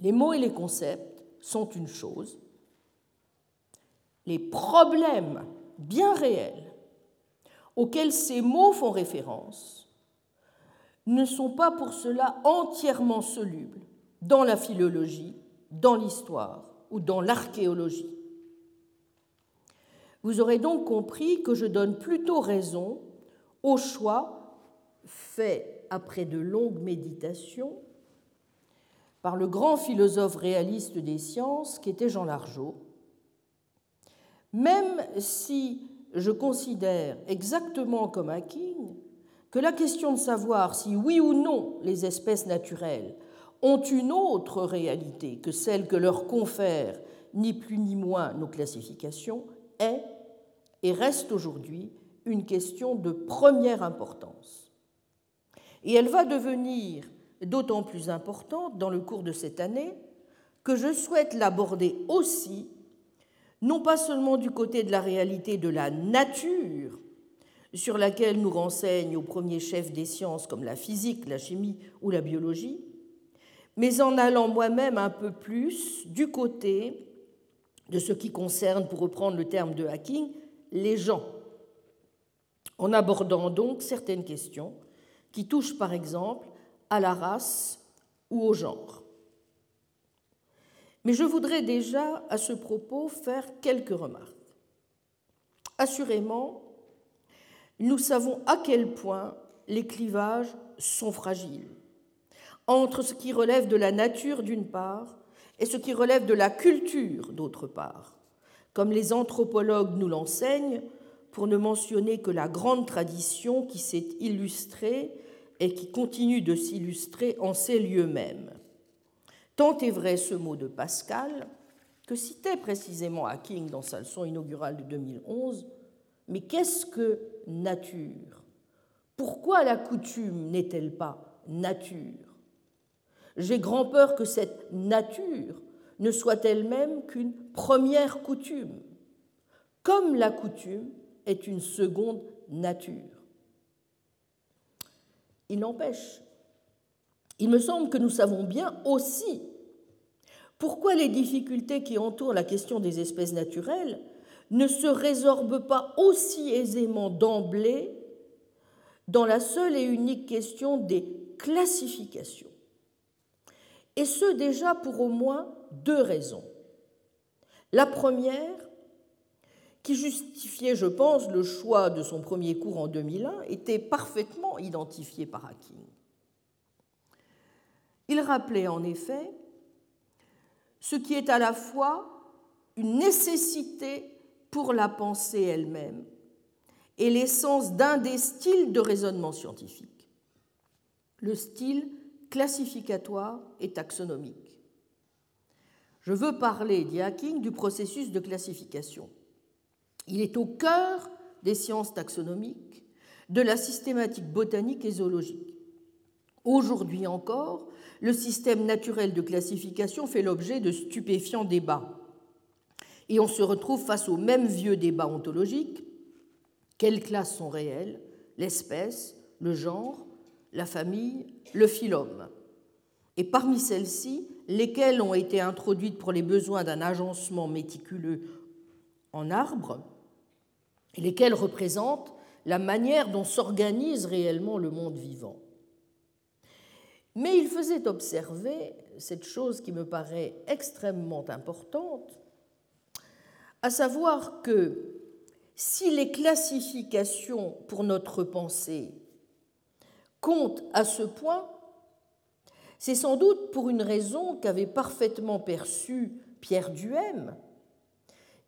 Speaker 2: les mots et les concepts sont une chose, les problèmes bien réels auxquels ces mots font référence ne sont pas pour cela entièrement solubles dans la philologie, dans l'histoire ou dans l'archéologie. Vous aurez donc compris que je donne plutôt raison au choix fait après de longues méditations par le grand philosophe réaliste des sciences qui était Jean Largeau, même si je considère exactement comme King que la question de savoir si oui ou non les espèces naturelles ont une autre réalité que celle que leur confèrent ni plus ni moins nos classifications est et reste aujourd'hui une question de première importance. Et elle va devenir d'autant plus importante dans le cours de cette année que je souhaite l'aborder aussi non pas seulement du côté de la réalité de la nature, sur laquelle nous renseignent au premier chef des sciences comme la physique, la chimie ou la biologie, mais en allant moi-même un peu plus du côté de ce qui concerne, pour reprendre le terme de hacking, les gens, en abordant donc certaines questions qui touchent par exemple à la race ou au genre. Mais je voudrais déjà à ce propos faire quelques remarques. Assurément, nous savons à quel point les clivages sont fragiles entre ce qui relève de la nature d'une part et ce qui relève de la culture d'autre part, comme les anthropologues nous l'enseignent, pour ne mentionner que la grande tradition qui s'est illustrée et qui continue de s'illustrer en ces lieux mêmes. Tant est vrai ce mot de Pascal, que citait précisément Hacking dans sa leçon inaugurale de 2011, mais qu'est-ce que nature? Pourquoi la coutume n'est-elle pas nature? J'ai grand peur que cette nature ne soit elle-même qu'une première coutume, comme la coutume est une seconde nature. Il n'empêche, il me semble que nous savons bien aussi pourquoi les difficultés qui entourent la question des espèces naturelles ne se résorbent pas aussi aisément d'emblée dans la seule et unique question des classifications. Et ce déjà pour au moins deux raisons. La première, qui justifiait, je pense, le choix de son premier cours en 2001, était parfaitement identifiée par Hacking. Il rappelait en effet ce qui est à la fois une nécessité pour la pensée elle-même et l'essence d'un des styles de raisonnement scientifique, le style classificatoire et taxonomique. Je veux parler, dit Hacking, du processus de classification. Il est au cœur des sciences taxonomiques, de la systématique botanique et zoologique. Aujourd'hui encore, le système naturel de classification fait l'objet de stupéfiants débats. Et on se retrouve face au même vieux débat ontologique. Quelles classes sont réelles? L'espèce, le genre, la famille, le phylum. Et parmi celles-ci, lesquelles ont été introduites pour les besoins d'un agencement méticuleux en arbre, et lesquelles représentent la manière dont s'organise réellement le monde vivant. Mais il faisait observer cette chose qui me paraît extrêmement importante, à savoir que si les classifications pour notre pensée comptent à ce point, c'est sans doute pour une raison qu'avait parfaitement perçue Pierre Duhem,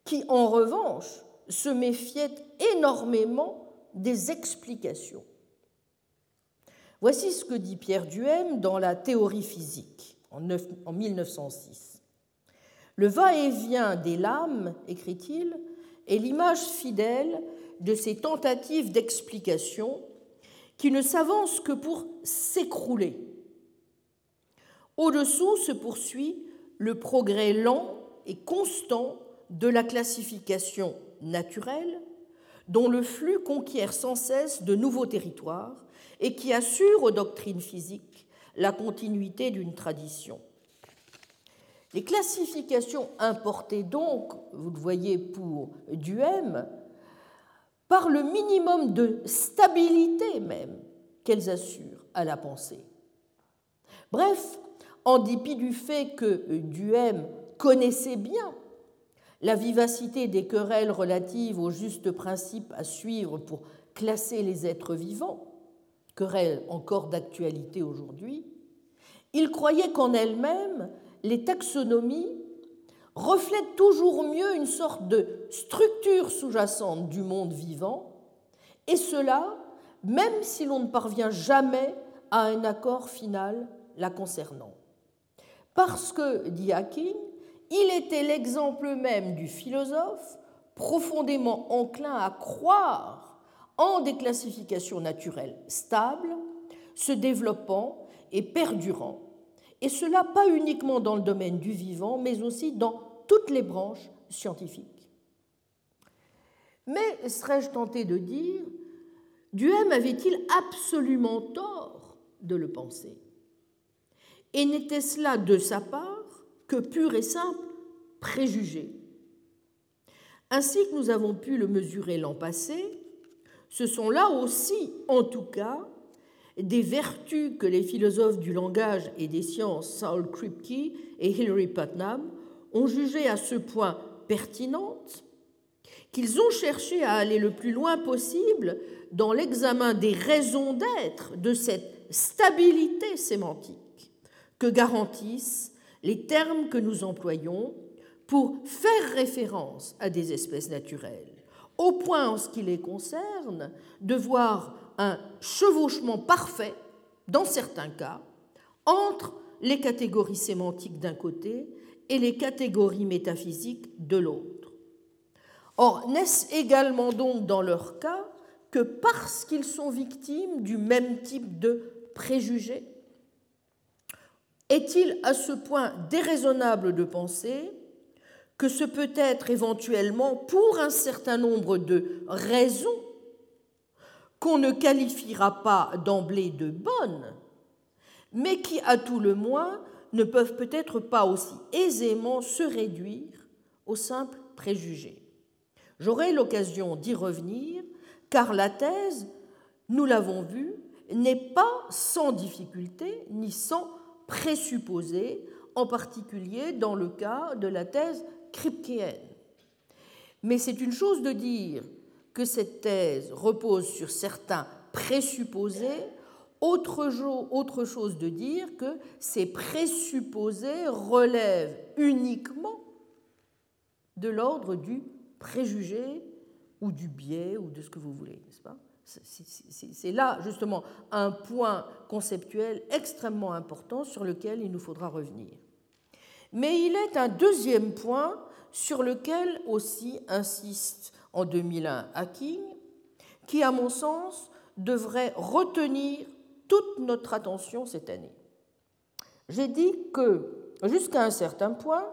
Speaker 2: qui en revanche se méfiait énormément des explications. Voici ce que dit Pierre Duhem dans la théorie physique en 1906. Le va-et-vient des lames, écrit-il, est l'image fidèle de ces tentatives d'explication qui ne s'avancent que pour s'écrouler. Au-dessous se poursuit le progrès lent et constant de la classification naturelle, dont le flux conquiert sans cesse de nouveaux territoires et qui assure aux doctrines physiques la continuité d'une tradition. Les classifications importées donc, vous le voyez pour Duhem, par le minimum de stabilité même qu'elles assurent à la pensée. Bref, en dépit du fait que Duhem connaissait bien la vivacité des querelles relatives au juste principe à suivre pour classer les êtres vivants, querelle encore d'actualité aujourd'hui, il croyait qu'en elle-même, les taxonomies reflètent toujours mieux une sorte de structure sous-jacente du monde vivant, et cela même si l'on ne parvient jamais à un accord final la concernant. Parce que, dit Hacking, il était l'exemple même du philosophe profondément enclin à croire en des classifications naturelles stables, se développant et perdurant, et cela pas uniquement dans le domaine du vivant, mais aussi dans toutes les branches scientifiques. Mais serais-je tenté de dire, Duhem avait-il absolument tort de le penser? Et n'était-ce là de sa part que pur et simple préjugé. Ainsi que nous avons pu le mesurer l'an passé, ce sont là aussi, en tout cas, des vertus que les philosophes du langage et des sciences Saul Kripke et Hilary Putnam ont jugées à ce point pertinentes qu'ils ont cherché à aller le plus loin possible dans l'examen des raisons d'être de cette stabilité sémantique que garantissent les termes que nous employons pour faire référence à des espèces naturelles, au point en ce qui les concerne de voir un chevauchement parfait, dans certains cas, entre les catégories sémantiques d'un côté et les catégories métaphysiques de l'autre. Or, n'est-ce également donc dans leur cas que parce qu'ils sont victimes du même type de préjugés Est-il à ce point déraisonnable de penser que ce peut être éventuellement, pour un certain nombre de raisons, qu'on ne qualifiera pas d'emblée de bonnes, mais qui, à tout le moins, ne peuvent peut-être pas aussi aisément se réduire aux simples préjugés. J'aurai l'occasion d'y revenir, car la thèse, nous l'avons vu, n'est pas sans difficulté ni sans présupposé, en particulier dans le cas de la thèse kripkeenne. Mais c'est une chose de dire que cette thèse repose sur certains présupposés, autre, chose de dire que ces présupposés relèvent uniquement de l'ordre du préjugé ou du biais ou de ce que vous voulez, n'est-ce pas? C'est là justement un point conceptuel extrêmement important sur lequel il nous faudra revenir. Mais il est un deuxième point sur lequel aussi insiste en 2001 Hacking, qui, à mon sens, devrait retenir toute notre attention cette année. J'ai dit que, jusqu'à un certain point,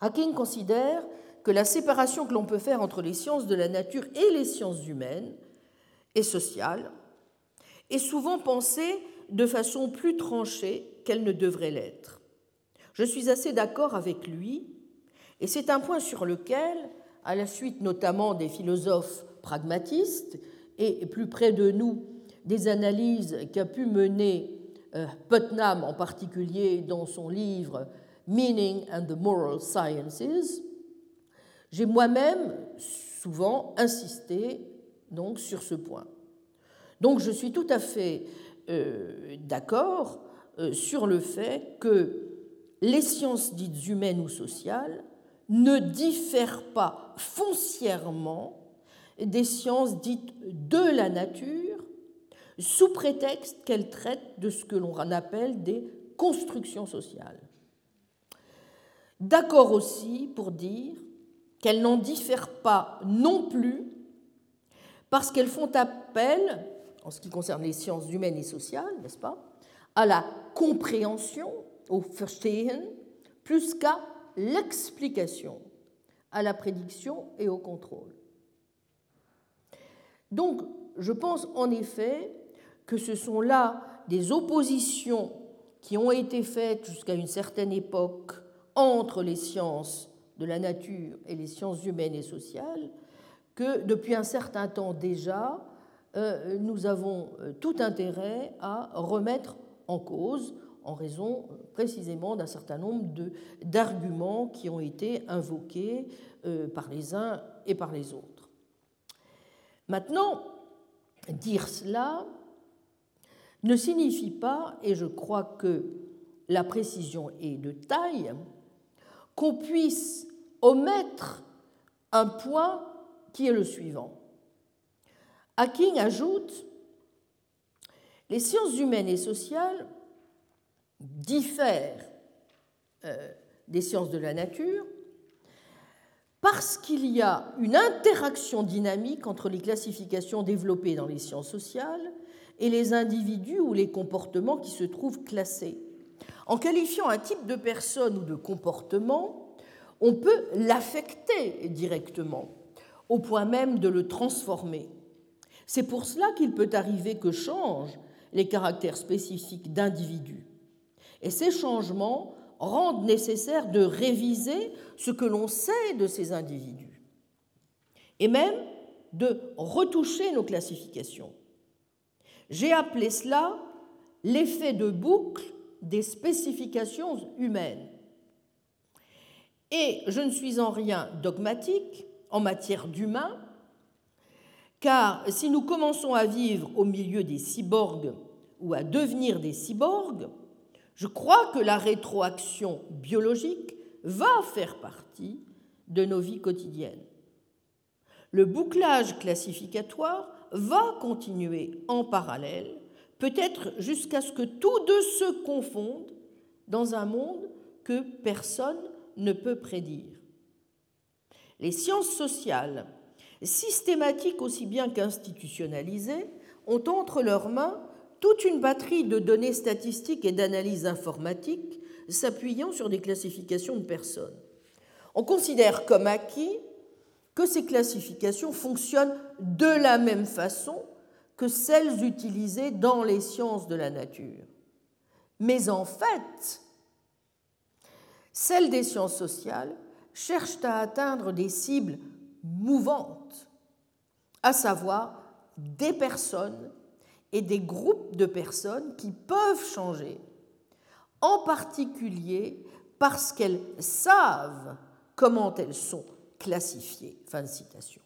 Speaker 2: Hacking considère que la séparation que l'on peut faire entre les sciences de la nature et les sciences humaines et sociales est souvent pensée de façon plus tranchée qu'elle ne devrait l'être. Je suis assez d'accord avec lui, et c'est un point sur lequel, à la suite notamment des philosophes pragmatistes, et plus près de nous, des analyses qu'a pu mener euh, Putnam en particulier dans son livre Meaning and the Moral Sciences, j'ai moi-même souvent insisté donc sur ce point. Donc je suis tout à fait euh, d'accord euh, sur le fait que les sciences dites humaines ou sociales ne diffèrent pas foncièrement des sciences dites de la nature, sous prétexte qu'elles traitent de ce que l'on appelle des constructions sociales. D'accord aussi pour dire qu'elles n'en diffèrent pas non plus parce qu'elles font appel, en ce qui concerne les sciences humaines et sociales, n'est-ce pas, à la compréhension au Verstehen plus qu'à l'explication, à la prédiction et au contrôle. Donc, je pense en effet que ce sont là des oppositions qui ont été faites jusqu'à une certaine époque entre les sciences de la nature et les sciences humaines et sociales, que depuis un certain temps déjà, euh, nous avons euh, tout intérêt à remettre en cause en raison euh, précisément d'un certain nombre d'arguments qui ont été invoqués par les uns et par les autres. Maintenant, dire cela ne signifie pas, et je crois que la précision est de taille, qu'on puisse omettre un point qui est le suivant. Hacking ajoute Les sciences humaines et sociales diffère euh, des sciences de la nature parce qu'il y a une interaction dynamique entre les classifications développées dans les sciences sociales et les individus ou les comportements qui se trouvent classés. En qualifiant un type de personne ou de comportement, on peut l'affecter directement au point même de le transformer. C'est pour cela qu'il peut arriver que changent les caractères spécifiques d'individus. Et ces changements rendent nécessaire de réviser ce que l'on sait de ces individus, et même de retoucher nos classifications. J'ai appelé cela l'effet de boucle des spécifications humaines. Et je ne suis en rien dogmatique en matière d'humain, car si nous commençons à vivre au milieu des cyborgs ou à devenir des cyborgs, je crois que la rétroaction biologique va faire partie de nos vies quotidiennes. Le bouclage classificatoire va continuer en parallèle, peut-être jusqu'à ce que tous deux se confondent dans un monde que personne ne peut prédire. Les sciences sociales, systématiques aussi bien qu'institutionnalisées, ont entre leurs mains toute une batterie de données statistiques et d'analyses informatiques s'appuyant sur des classifications de personnes. On considère comme acquis que ces classifications fonctionnent de la même façon que celles utilisées dans les sciences de la nature. Mais en fait, celles des sciences sociales cherchent à atteindre des cibles mouvantes, à savoir des personnes et des groupes de personnes qui peuvent changer, en particulier parce qu'elles savent comment elles sont classifiées. Fin citation.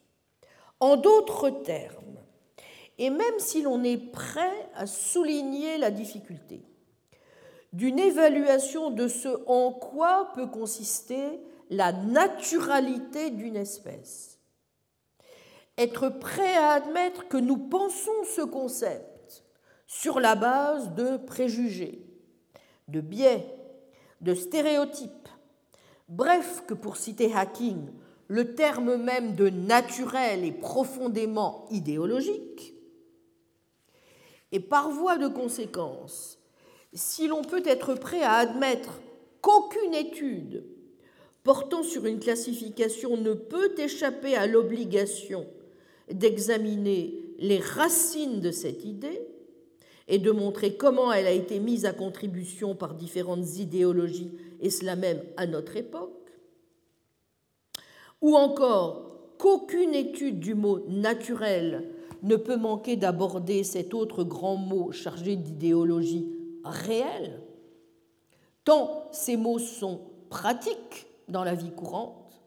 Speaker 2: En d'autres termes, et même si l'on est prêt à souligner la difficulté d'une évaluation de ce en quoi peut consister la naturalité d'une espèce, être prêt à admettre que nous pensons ce concept sur la base de préjugés, de biais, de stéréotypes. Bref, que pour citer Hacking, le terme même de naturel est profondément idéologique. Et par voie de conséquence, si l'on peut être prêt à admettre qu'aucune étude portant sur une classification ne peut échapper à l'obligation d'examiner les racines de cette idée, et de montrer comment elle a été mise à contribution par différentes idéologies, et cela même à notre époque, ou encore qu'aucune étude du mot naturel ne peut manquer d'aborder cet autre grand mot chargé d'idéologie réelle, tant ces mots sont pratiques dans la vie courante,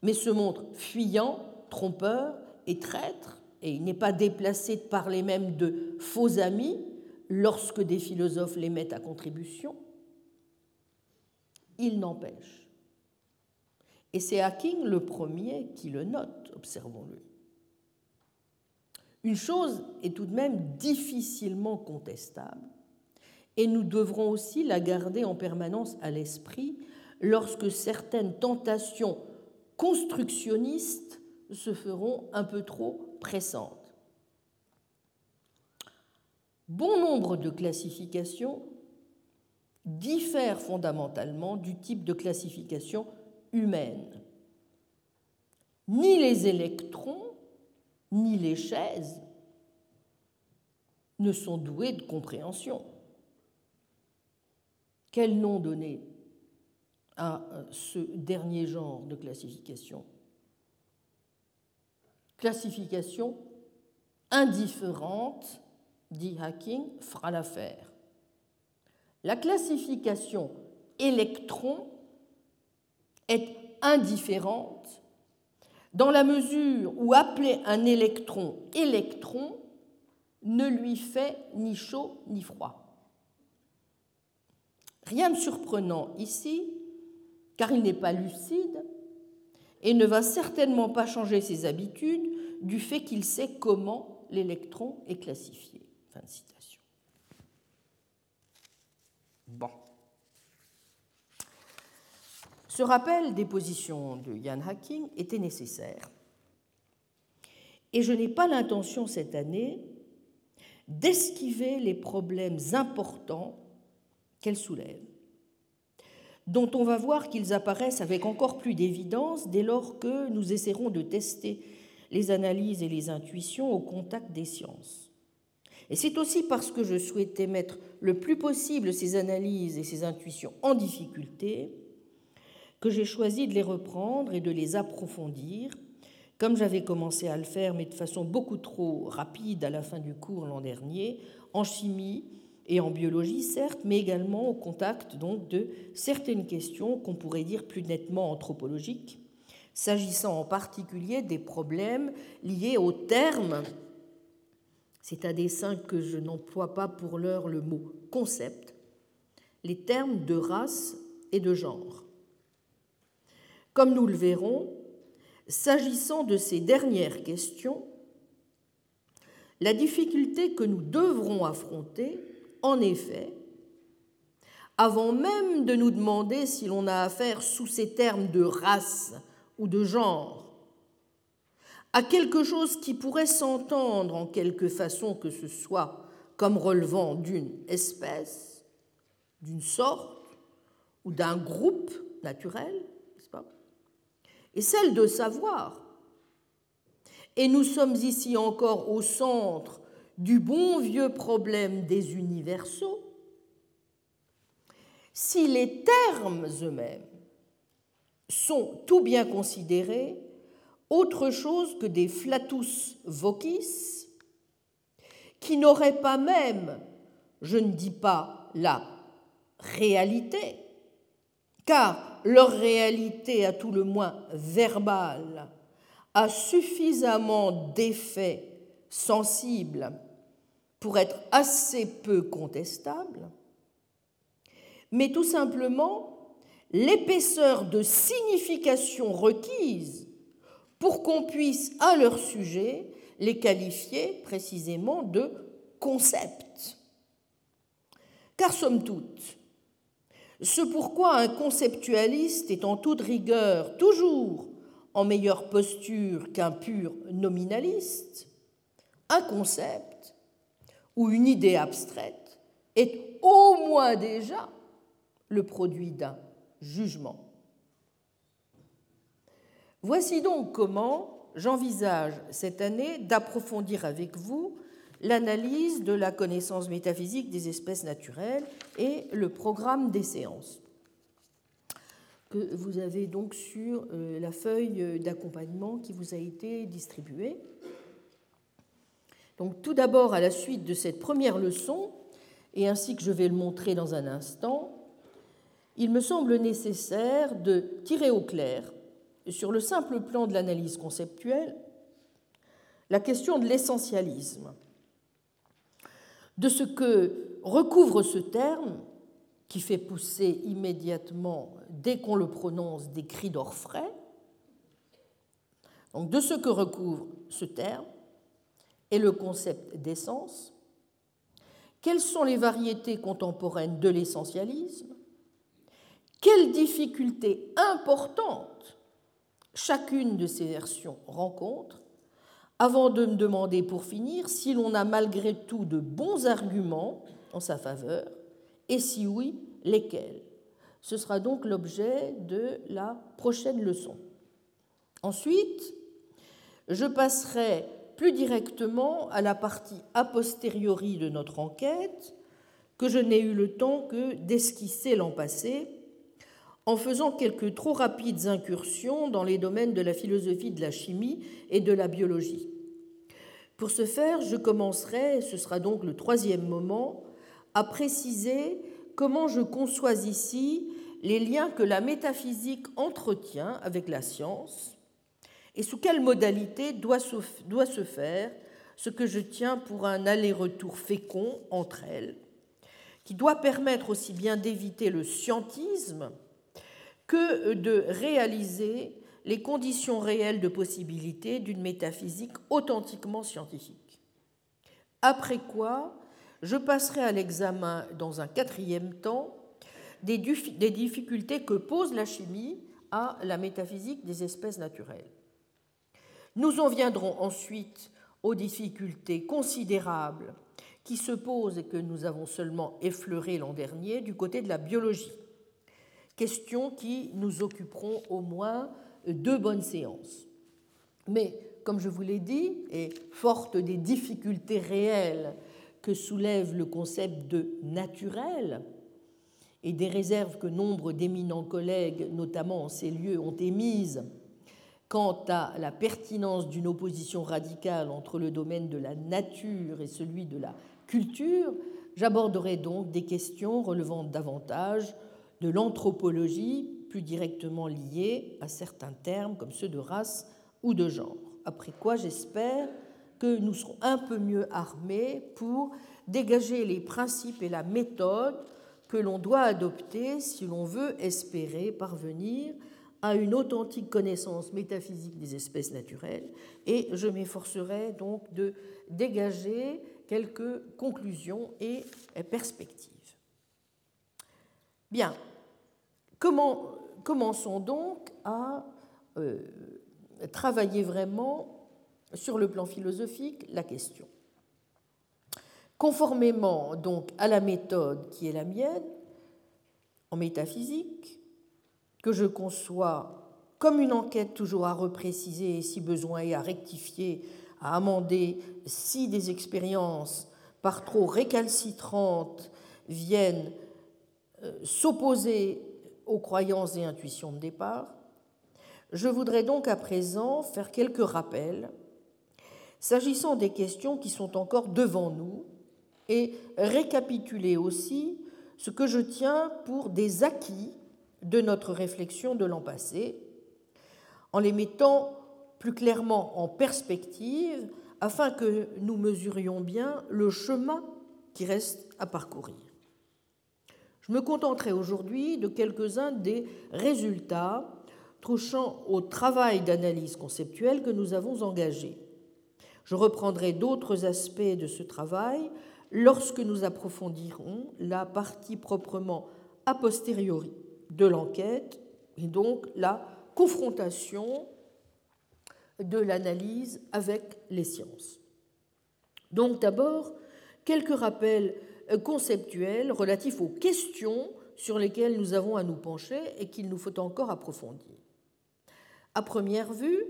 Speaker 2: mais se montrent fuyants, trompeurs et traîtres et il n'est pas déplacé de parler même de faux amis lorsque des philosophes les mettent à contribution. Il n'empêche. Et c'est Hacking le premier qui le note, observons-le. Une chose est tout de même difficilement contestable, et nous devrons aussi la garder en permanence à l'esprit lorsque certaines tentations constructionnistes se feront un peu trop pressante. Bon nombre de classifications diffèrent fondamentalement du type de classification humaine. Ni les électrons, ni les chaises ne sont doués de compréhension. Quel nom donner à ce dernier genre de classification classification indifférente, dit Hacking, fera l'affaire. La classification électron est indifférente dans la mesure où appeler un électron électron ne lui fait ni chaud ni froid. Rien de surprenant ici, car il n'est pas lucide et ne va certainement pas changer ses habitudes du fait qu'il sait comment l'électron est classifié. Fin de citation. Bon. Ce rappel des positions de Jan Hacking était nécessaire. Et je n'ai pas l'intention cette année d'esquiver les problèmes importants qu'elle soulève dont on va voir qu'ils apparaissent avec encore plus d'évidence dès lors que nous essaierons de tester les analyses et les intuitions au contact des sciences. Et c'est aussi parce que je souhaitais mettre le plus possible ces analyses et ces intuitions en difficulté que j'ai choisi de les reprendre et de les approfondir, comme j'avais commencé à le faire, mais de façon beaucoup trop rapide à la fin du cours l'an dernier, en chimie et en biologie, certes, mais également au contact donc de certaines questions qu'on pourrait dire plus nettement anthropologiques, s'agissant en particulier des problèmes liés aux termes. C'est à dessein que je n'emploie pas pour l'heure le mot concept, les termes de race et de genre. Comme nous le verrons, s'agissant de ces dernières questions, la difficulté que nous devrons affronter, en effet, avant même de nous demander si l'on a affaire sous ces termes de race ou de genre à quelque chose qui pourrait s'entendre en quelque façon que ce soit comme relevant d'une espèce, d'une sorte ou d'un groupe naturel, n'est-ce pas? Et celle de savoir. Et nous sommes ici encore au centre du bon vieux problème des universaux. Si les termes eux-mêmes sont tout bien considérés autre chose que des flatus vocis qui n'auraient pas même, je ne dis pas la réalité, car leur réalité, à tout le moins verbale, a suffisamment d'effets sensibles pour être assez peu contestable, mais tout simplement l'épaisseur de signification requise pour qu'on puisse, à leur sujet, les qualifier précisément de concepts. Car somme toute, ce pourquoi un conceptualiste est en toute rigueur toujours en meilleure posture qu'un pur nominaliste, un concept ou une idée abstraite est au moins déjà le produit d'un jugement. Voici donc comment j'envisage cette année d'approfondir avec vous l'analyse de la connaissance métaphysique des espèces naturelles et le programme des séances que vous avez donc sur euh, la feuille d'accompagnement qui vous a été distribuée. Tout d'abord, à la suite de cette première leçon, et ainsi que je vais le montrer dans un instant, il me semble nécessaire de tirer au clair, sur le simple plan de l'analyse conceptuelle, la question de l'essentialisme, de ce que recouvre ce terme qui fait pousser immédiatement, dès qu'on le prononce, des cris d'orfraie. Donc, de ce que recouvre ce terme et le concept d'essence, quelles sont les variétés contemporaines de l'essentialisme, quelles difficultés importantes chacune de ces versions rencontre, avant de me demander pour finir si l'on a malgré tout de bons arguments en sa faveur, et si oui, lesquels. Ce sera donc l'objet de la prochaine leçon. Ensuite, je passerai plus directement à la partie a posteriori de notre enquête, que je n'ai eu le temps que d'esquisser l'an passé, en faisant quelques trop rapides incursions dans les domaines de la philosophie de la chimie et de la biologie. Pour ce faire, je commencerai, ce sera donc le troisième moment, à préciser comment je conçois ici les liens que la métaphysique entretient avec la science et sous quelle modalité doit se faire ce que je tiens pour un aller-retour fécond entre elles, qui doit permettre aussi bien d'éviter le scientisme que de réaliser les conditions réelles de possibilité d'une métaphysique authentiquement scientifique. Après quoi, je passerai à l'examen dans un quatrième temps des difficultés que pose la chimie à la métaphysique des espèces naturelles. Nous en viendrons ensuite aux difficultés considérables qui se posent et que nous avons seulement effleurées l'an dernier du côté de la biologie. Questions qui nous occuperont au moins deux bonnes séances. Mais comme je vous l'ai dit, et forte des difficultés réelles que soulève le concept de naturel et des réserves que nombre d'éminents collègues, notamment en ces lieux, ont émises quant à la pertinence d'une opposition radicale entre le domaine de la nature et celui de la culture, j'aborderai donc des questions relevant davantage de l'anthropologie, plus directement liées à certains termes comme ceux de race ou de genre. Après quoi, j'espère que nous serons un peu mieux armés pour dégager les principes et la méthode que l'on doit adopter si l'on veut espérer parvenir à une authentique connaissance métaphysique des espèces naturelles et je m'efforcerai donc de dégager quelques conclusions et perspectives. Bien, commençons donc à euh, travailler vraiment sur le plan philosophique la question. Conformément donc à la méthode qui est la mienne en métaphysique, que je conçois comme une enquête toujours à repréciser si besoin et à rectifier, à amender si des expériences par trop récalcitrantes viennent euh, s'opposer aux croyances et intuitions de départ, je voudrais donc à présent faire quelques rappels s'agissant des questions qui sont encore devant nous et récapituler aussi ce que je tiens pour des acquis de notre réflexion de l'an passé, en les mettant plus clairement en perspective afin que nous mesurions bien le chemin qui reste à parcourir. Je me contenterai aujourd'hui de quelques-uns des résultats touchant au travail d'analyse conceptuelle que nous avons engagé. Je reprendrai d'autres aspects de ce travail lorsque nous approfondirons la partie proprement a posteriori de l'enquête et donc la confrontation de l'analyse avec les sciences. Donc d'abord, quelques rappels conceptuels relatifs aux questions sur lesquelles nous avons à nous pencher et qu'il nous faut encore approfondir. À première vue,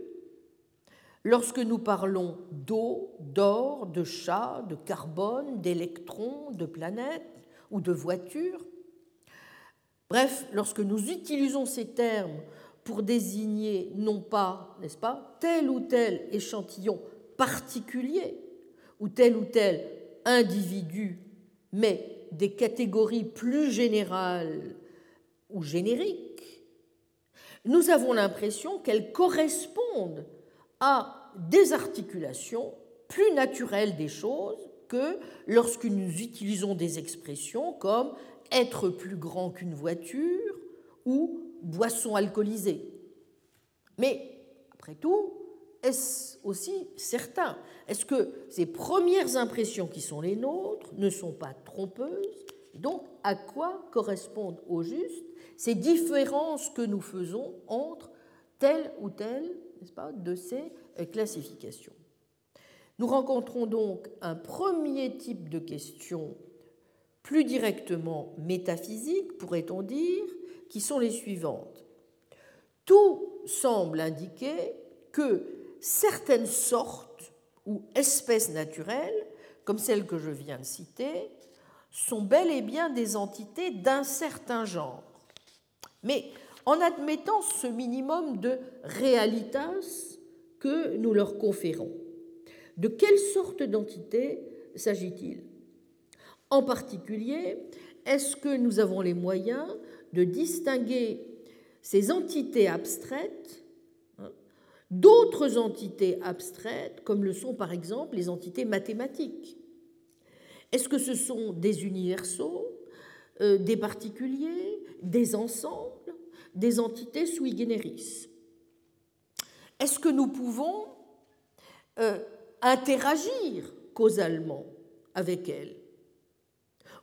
Speaker 2: lorsque nous parlons d'eau, d'or, de chat, de carbone, d'électrons, de planètes ou de voitures, bref, lorsque nous utilisons ces termes pour désigner non pas, n'est-ce pas, tel ou tel échantillon particulier ou tel ou tel individu mais des catégories plus générales ou génériques, nous avons l'impression qu'elles correspondent à des articulations plus naturelles des choses que lorsque nous utilisons des expressions comme être plus grand qu'une voiture ou boisson alcoolisée. Mais, après tout, est-ce aussi certain? Est-ce que ces premières impressions qui sont les nôtres ne sont pas trompeuses? Donc, à quoi correspondent au juste ces différences que nous faisons entre telle ou telle n'est-ce pas, de ces classifications? Nous rencontrons donc un premier type de question plus directement métaphysique, pourrait-on dire, qui sont les suivantes. Tout semble indiquer que certaines sortes ou espèces naturelles, comme celles que je viens de citer, sont bel et bien des entités d'un certain genre. Mais en admettant ce minimum de realitas que nous leur conférons, de quelle sorte d'entité s'agit-il? En particulier, est-ce que nous avons les moyens de distinguer ces entités abstraites d'autres entités abstraites, comme le sont par exemple les entités mathématiques? Est-ce que ce sont des universaux, euh, des particuliers, des ensembles, des entités sui generis? Est-ce que nous pouvons euh, interagir causalement avec elles?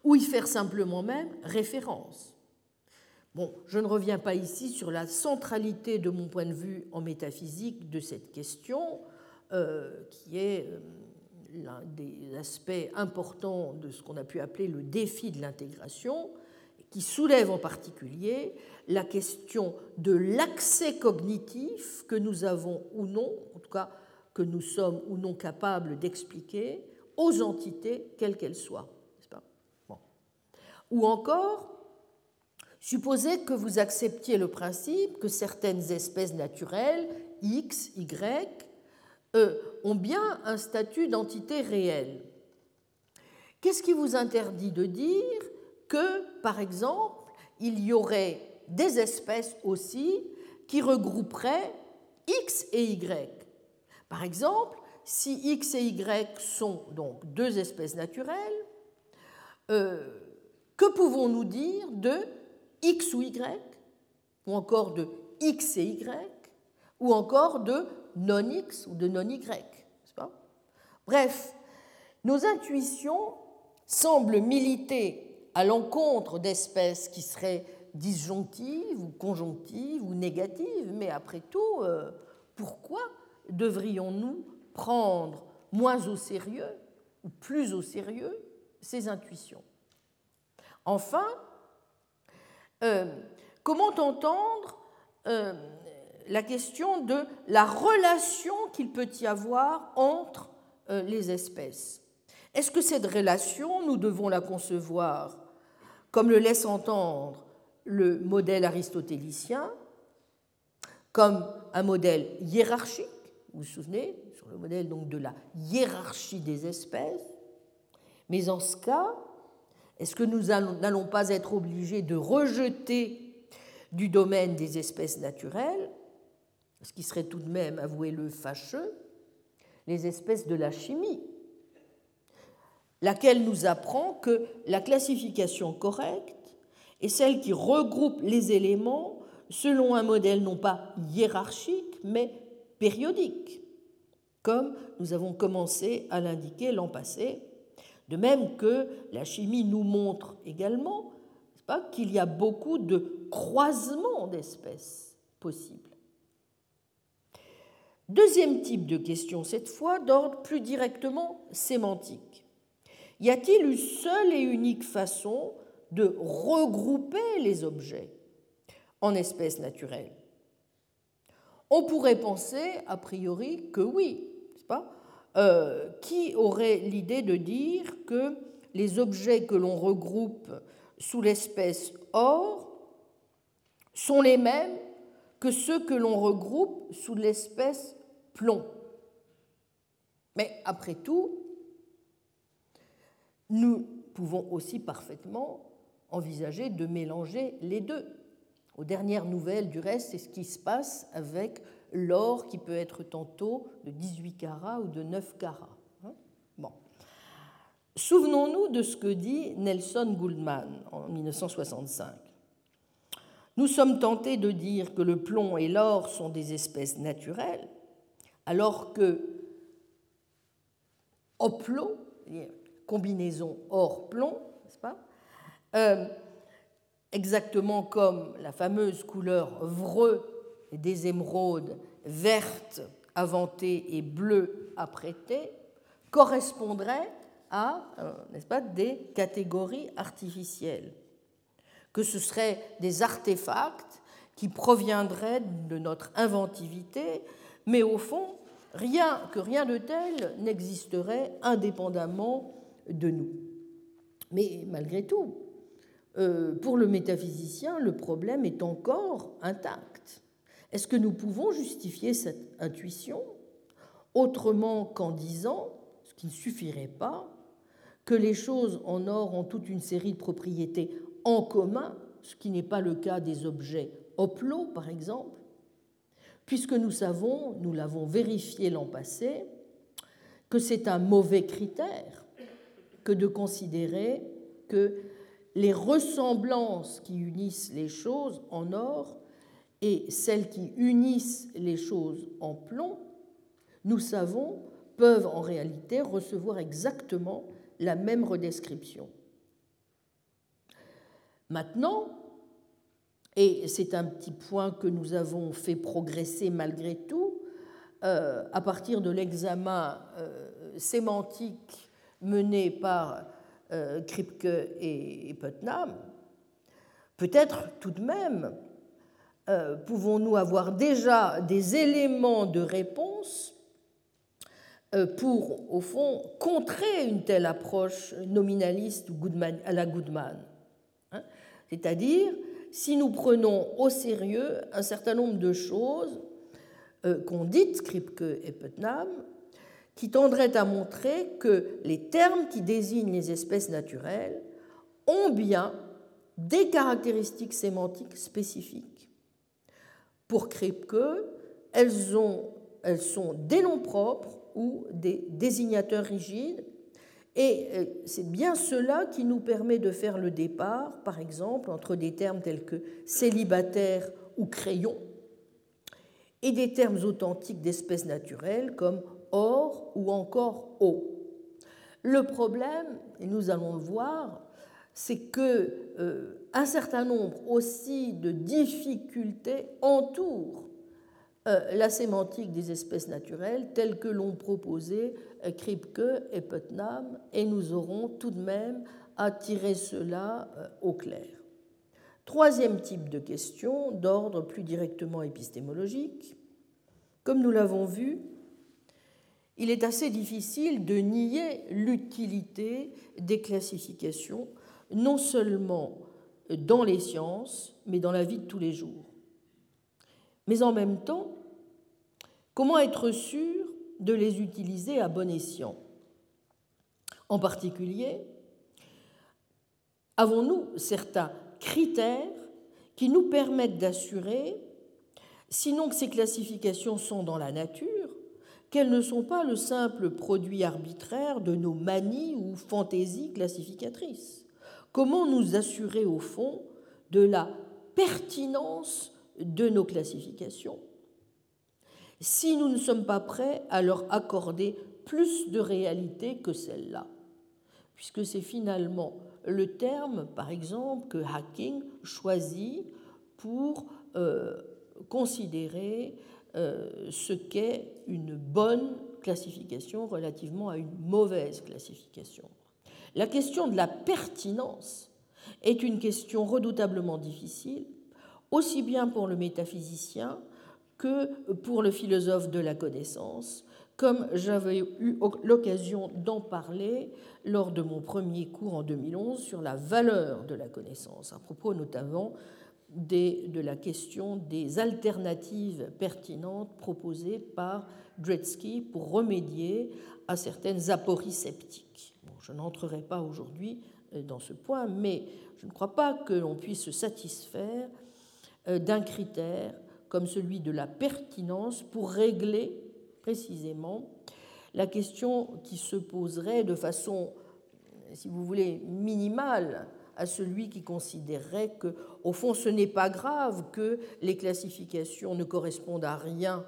Speaker 2: Ou y faire simplement même référence Bon, je ne reviens pas ici sur la centralité de mon point de vue en métaphysique de cette question, euh, qui est euh, l'un des aspects importants de ce qu'on a pu appeler le défi de l'intégration, qui soulève en particulier la question de l'accès cognitif que nous avons ou non, en tout cas que nous sommes ou non capables d'expliquer aux entités quelles qu'elles soient. Ou encore, supposez que vous acceptiez le principe que certaines espèces naturelles, X, Y, euh, ont bien un statut d'entité réelle. Qu'est-ce qui vous interdit de dire que, par exemple, il y aurait des espèces aussi qui regrouperaient X et Y? Par exemple, si X et Y sont donc deux espèces naturelles, euh, que pouvons-nous dire de X ou Y, ou encore de X et Y, ou encore de non-X ou de non-Y Bref, nos intuitions semblent militer à l'encontre d'espèces qui seraient disjonctives ou conjonctives ou négatives, mais après tout, euh, pourquoi devrions-nous prendre moins au sérieux ou plus au sérieux ces intuitions? Enfin, euh, comment entendre euh, la question de la relation qu'il peut y avoir entre euh, les espèces? Est-ce que cette relation, nous devons la concevoir comme le laisse entendre le modèle aristotélicien, comme un modèle hiérarchique, vous vous souvenez, sur le modèle donc de la hiérarchie des espèces, mais en ce cas, est-ce que nous n'allons pas être obligés de rejeter du domaine des espèces naturelles, ce qui serait tout de même, avouez-le, fâcheux, les espèces de la chimie, laquelle nous apprend que la classification correcte est celle qui regroupe les éléments selon un modèle non pas hiérarchique, mais périodique, comme nous avons commencé à l'indiquer l'an passé de même que la chimie nous montre également qu'il y a beaucoup de croisements d'espèces possibles. Deuxième type de question, cette fois d'ordre plus directement sémantique. Y a-t-il une seule et unique façon de regrouper les objets en espèces naturelles? On pourrait penser, a priori, que oui, pas? Euh, qui aurait l'idée de dire que les objets que l'on regroupe sous l'espèce or sont les mêmes que ceux que l'on regroupe sous l'espèce plomb? Mais après tout, nous pouvons aussi parfaitement envisager de mélanger les deux. Aux dernières nouvelles, du reste, c'est ce qui se passe avec l'or qui peut être tantôt de 18 carats ou de 9 carats. Hein. Bon. Souvenons-nous de ce que dit Nelson Goldman en 1965. Nous sommes tentés de dire que le plomb et l'or sont des espèces naturelles, alors que oplot, combinaison or-plomb, n'est-ce pas euh, Exactement comme la fameuse couleur vreux des émeraudes vertes avantées et bleues apprêtées correspondraient à euh, pas, des catégories artificielles, que ce seraient des artefacts qui proviendraient de notre inventivité, mais au fond, rien que rien de tel n'existerait indépendamment de nous. Mais malgré tout, euh, pour le métaphysicien, le problème est encore intact. Est-ce que nous pouvons justifier cette intuition autrement qu'en disant, ce qui ne suffirait pas, que les choses en or ont toute une série de propriétés en commun, ce qui n'est pas le cas des objets oplo, par exemple, puisque nous savons, nous l'avons vérifié l'an passé, que c'est un mauvais critère que de considérer que les ressemblances qui unissent les choses en or et celles qui unissent les choses en plomb, nous savons, peuvent en réalité recevoir exactement la même redescription. Maintenant, et c'est un petit point que nous avons fait progresser malgré tout, euh, à partir de l'examen euh, sémantique mené par euh, Kripke et Putnam, peut-être tout de même pouvons-nous avoir déjà des éléments de réponse euh, pour, au fond, contrer une telle approche nominaliste à la Goodman. Hein? C'est-à-dire, si nous prenons au sérieux un certain nombre de choses euh, qu'ont dites Kripke et Putnam, qui tendraient à montrer que les termes qui désignent les espèces naturelles ont bien des caractéristiques sémantiques spécifiques. Pour Kripke, elles, elles sont des noms propres ou des désignateurs rigides, et euh, c'est bien cela qui nous permet de faire le départ, par exemple, entre des termes tels que célibataire ou crayon, et des termes authentiques d'espèces naturelles comme or ou encore eau. Le problème, et nous allons le voir, c'est que euh, un certain nombre aussi de difficultés entourent euh, la sémantique des espèces naturelles telle que l'ont proposé euh, Kripke et Putnam, et nous aurons tout de même à tirer cela au clair. Troisième type de question, d'ordre plus directement épistémologique. Comme nous l'avons vu, il est assez difficile de nier l'utilité des classifications non seulement dans les sciences, mais dans la vie de tous les jours. Mais en même temps, comment être sûr de les utiliser à bon escient? En particulier, avons-nous certains critères qui nous permettent d'assurer, sinon que ces classifications sont dans la nature, qu'elles ne sont pas le simple produit arbitraire de nos manies ou fantaisies classificatrices? Comment nous assurer au fond de la pertinence de nos classifications si nous ne sommes pas prêts à leur accorder plus de réalité que celle-là? Puisque c'est finalement le terme, par exemple, que Hacking choisit pour euh, considérer euh, ce qu'est une bonne classification relativement à une mauvaise classification. La question de la pertinence est une question redoutablement difficile, aussi bien pour le métaphysicien que pour le philosophe de la connaissance, comme j'avais eu l'occasion d'en parler lors de mon premier cours en 2011 sur la valeur de la connaissance, à propos notamment de la question des alternatives pertinentes proposées par Dretsky pour remédier à certaines apories sceptiques. Je n'entrerai pas aujourd'hui euh, dans ce point, mais je ne crois pas que l'on puisse se satisfaire euh, d'un critère comme celui de la pertinence pour régler précisément la question qui se poserait de façon, si vous voulez, minimale à celui qui considérerait que, au fond, ce n'est pas grave que les classifications ne correspondent à rien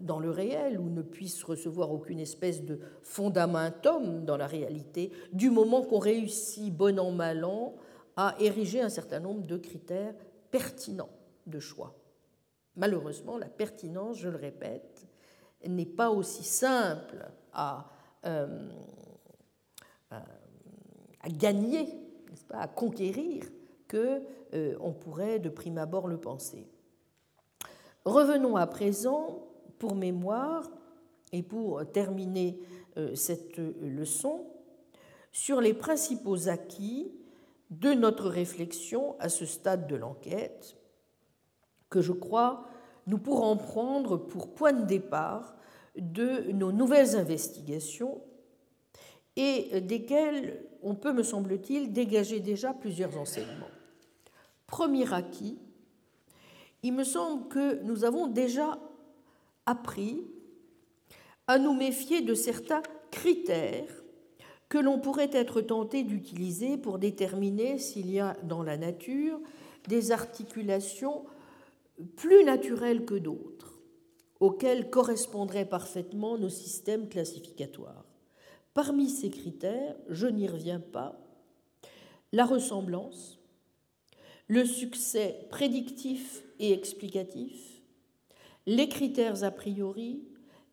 Speaker 2: dans le réel ou ne puisse recevoir aucune espèce de fondamentum dans la réalité, du moment qu'on réussit, bon an, mal an, à ériger un certain nombre de critères pertinents de choix. Malheureusement, la pertinence, je le répète, n'est pas aussi simple à, euh, à, gagner, pas, à conquérir, que euh, on pourrait de prime abord le penser. Revenons à présent, pour mémoire, et pour terminer euh, cette leçon, sur les principaux acquis de notre réflexion à ce stade de l'enquête, que je crois nous pourrons prendre pour point de départ de nos nouvelles investigations et desquelles on peut, me semble-t-il, dégager déjà plusieurs enseignements. Premier acquis, il me semble que nous avons déjà appris à nous méfier de certains critères que l'on pourrait être tenté d'utiliser pour déterminer s'il y a dans la nature des articulations plus naturelles que d'autres, auxquelles correspondraient parfaitement nos systèmes classificatoires. Parmi ces critères, je n'y reviens pas, la ressemblance, le succès prédictif et explicatif, les critères a priori,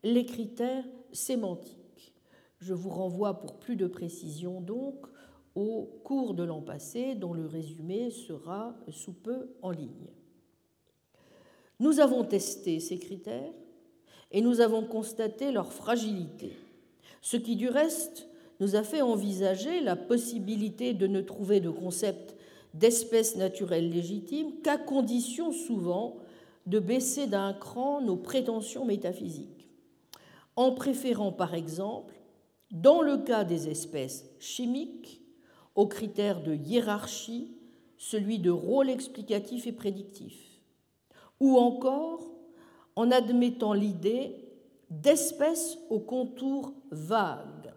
Speaker 2: les critères sémantiques. Je vous renvoie pour plus de précision donc au cours de l'an passé dont le résumé sera sous peu en ligne. Nous avons testé ces critères et nous avons constaté leur fragilité, ce qui du reste nous a fait envisager la possibilité de ne trouver de concept d'espèce naturelle légitime qu'à condition souvent de baisser d'un cran nos prétentions métaphysiques, en préférant par exemple, dans le cas des espèces chimiques, aux critères de hiérarchie, celui de rôle explicatif et prédictif, ou encore en admettant l'idée d'espèces aux contours vagues.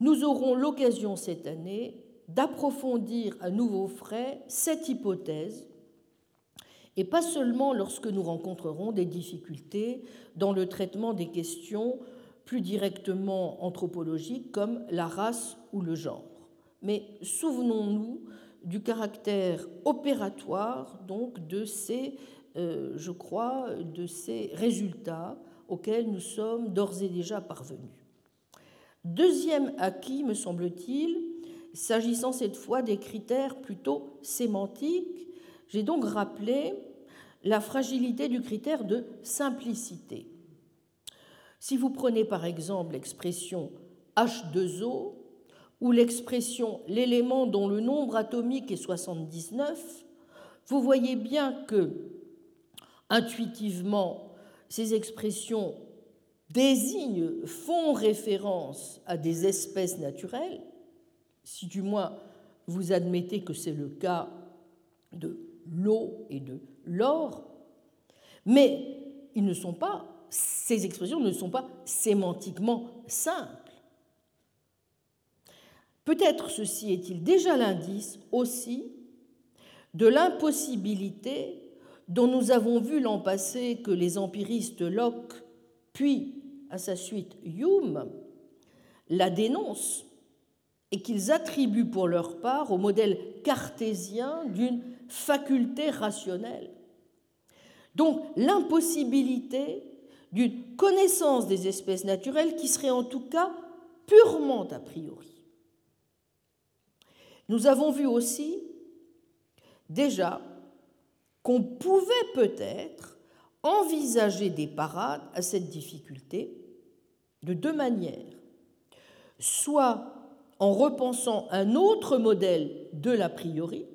Speaker 2: Nous aurons l'occasion cette année d'approfondir à nouveau frais cette hypothèse, et pas seulement lorsque nous rencontrerons des difficultés dans le traitement des questions plus directement anthropologiques comme la race ou le genre. Mais souvenons-nous du caractère opératoire donc de ces, euh, je crois, de ces résultats auxquels nous sommes d'ores et déjà parvenus. Deuxième acquis, me semble-t-il, s'agissant cette fois des critères plutôt sémantiques, j'ai donc rappelé la fragilité du critère de simplicité. Si vous prenez par exemple l'expression H2O ou l'expression l'élément dont le nombre atomique est 79, vous voyez bien que, intuitivement, ces expressions désignent, font référence à des espèces naturelles, si du moins vous admettez que c'est le cas de l'eau et de l'or, mais ces expressions ne sont pas sémantiquement simples. Peut-être ceci est-il déjà l'indice aussi de l'impossibilité dont nous avons vu l'an passé que les empiristes Locke, puis à sa suite Hume, la dénoncent et qu'ils attribuent pour leur part au modèle cartésien d'une faculté rationnelle. Donc l'impossibilité d'une connaissance des espèces naturelles qui serait en tout cas purement a priori. Nous avons vu aussi déjà qu'on pouvait peut-être envisager des parades à cette difficulté de deux manières. Soit en repensant un autre modèle de l'a priori,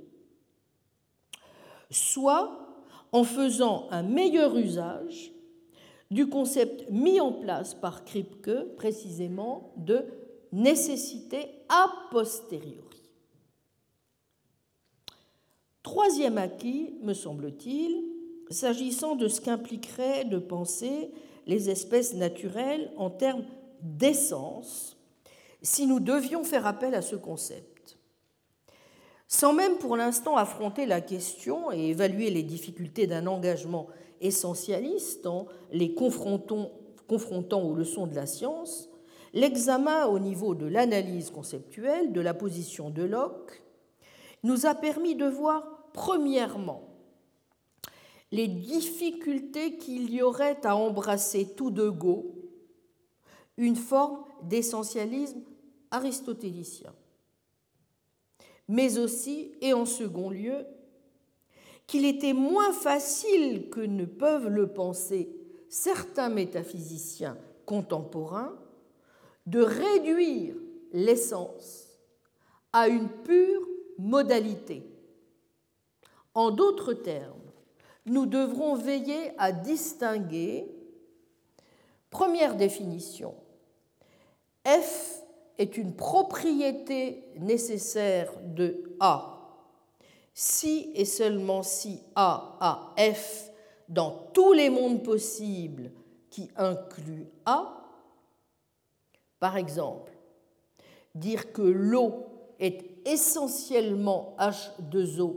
Speaker 2: soit en faisant un meilleur usage du concept mis en place par Kripke, précisément de nécessité a posteriori. Troisième acquis, me semble-t-il, s'agissant de ce qu'impliquerait de penser les espèces naturelles en termes d'essence si nous devions faire appel à ce concept. Sans même pour l'instant affronter la question et évaluer les difficultés d'un engagement essentialiste en les confrontant, aux leçons de la science, l'examen au niveau de l'analyse conceptuelle de la position de Locke nous a permis de voir premièrement les difficultés qu'il y aurait à embrasser tout de go une forme d'essentialisme aristotélicien, mais aussi, et en second lieu, qu'il était moins facile que ne peuvent le penser certains métaphysiciens contemporains de réduire l'essence à une pure modalité. En d'autres termes, nous devrons veiller à distinguer, première définition, F est une propriété nécessaire de A si et seulement si A a F dans tous les mondes possibles qui incluent A. Par exemple, dire que l'eau est essentiellement H2O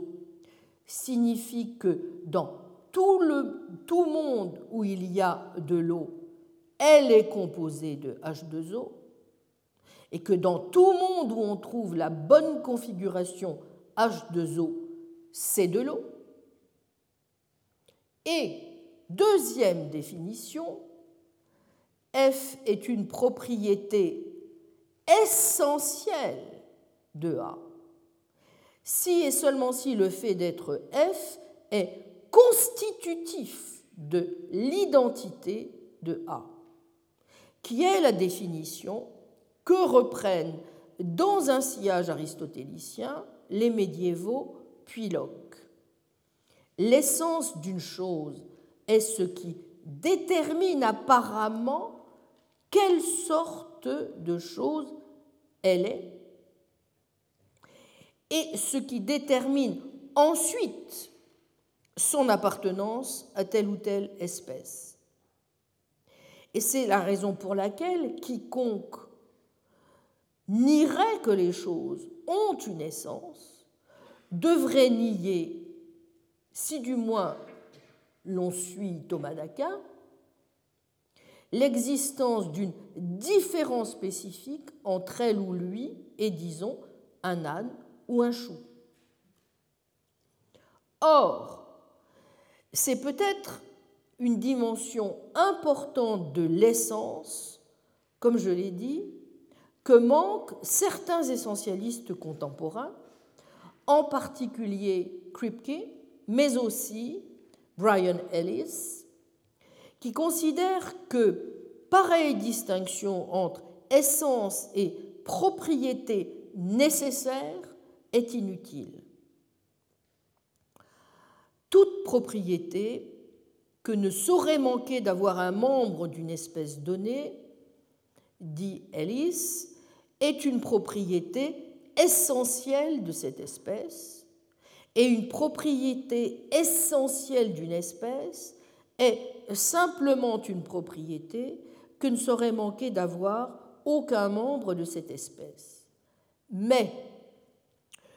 Speaker 2: signifie que dans tout le monde où il y a de l'eau, elle est composée de H2O et que dans tout monde où on trouve la bonne configuration H2O, c'est de l'eau. Et deuxième définition, F est une propriété essentielle de A. Si et seulement si le fait d'être F est constitutif de l'identité de A, qui est la définition que reprennent dans un sillage aristotélicien les médiévaux puis Locke. L'essence d'une chose est ce qui détermine apparemment quelle sorte de chose elle est et ce qui détermine ensuite son appartenance à telle ou telle espèce. Et c'est la raison pour laquelle quiconque nierait que les choses ont une essence devrait nier, si du moins l'on suit Thomas d'Aquin, l'existence d'une différence spécifique entre elle ou lui et, disons, un âne ou un chou. Or, c'est peut-être une dimension importante de l'essence, comme je l'ai dit, que manquent certains essentialistes contemporains, en particulier Kripke, mais aussi Brian Ellis, qui considère que pareille distinction entre essence et propriété nécessaire est inutile. Toute propriété que ne saurait manquer d'avoir un membre d'une espèce donnée, dit Ellis, est une propriété essentielle de cette espèce, et une propriété essentielle d'une espèce est simplement une propriété que ne saurait manquer d'avoir aucun membre de cette espèce. Mais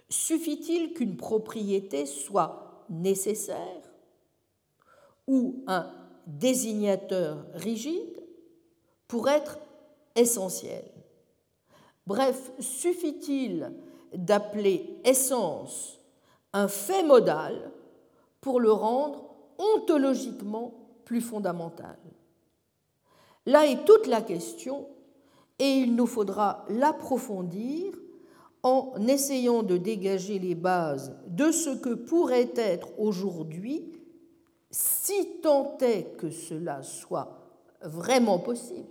Speaker 2: suffit-il qu'une propriété soit nécessaire ou un désignateur rigide pour être essentiel Bref, suffit-il d'appeler essence un fait modal pour le rendre ontologiquement plus fondamental? Là est toute la question et il nous faudra l'approfondir en essayant de dégager les bases de ce que pourrait être aujourd'hui, si tant est que cela soit vraiment possible,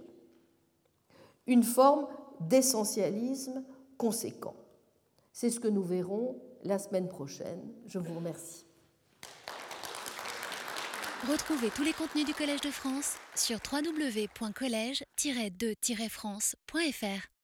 Speaker 2: une forme d'essentialisme conséquent. C'est ce que nous verrons la semaine prochaine. Je vous remercie.
Speaker 1: Retrouvez tous les contenus du Collège de France sur www.colège-2-france.fr.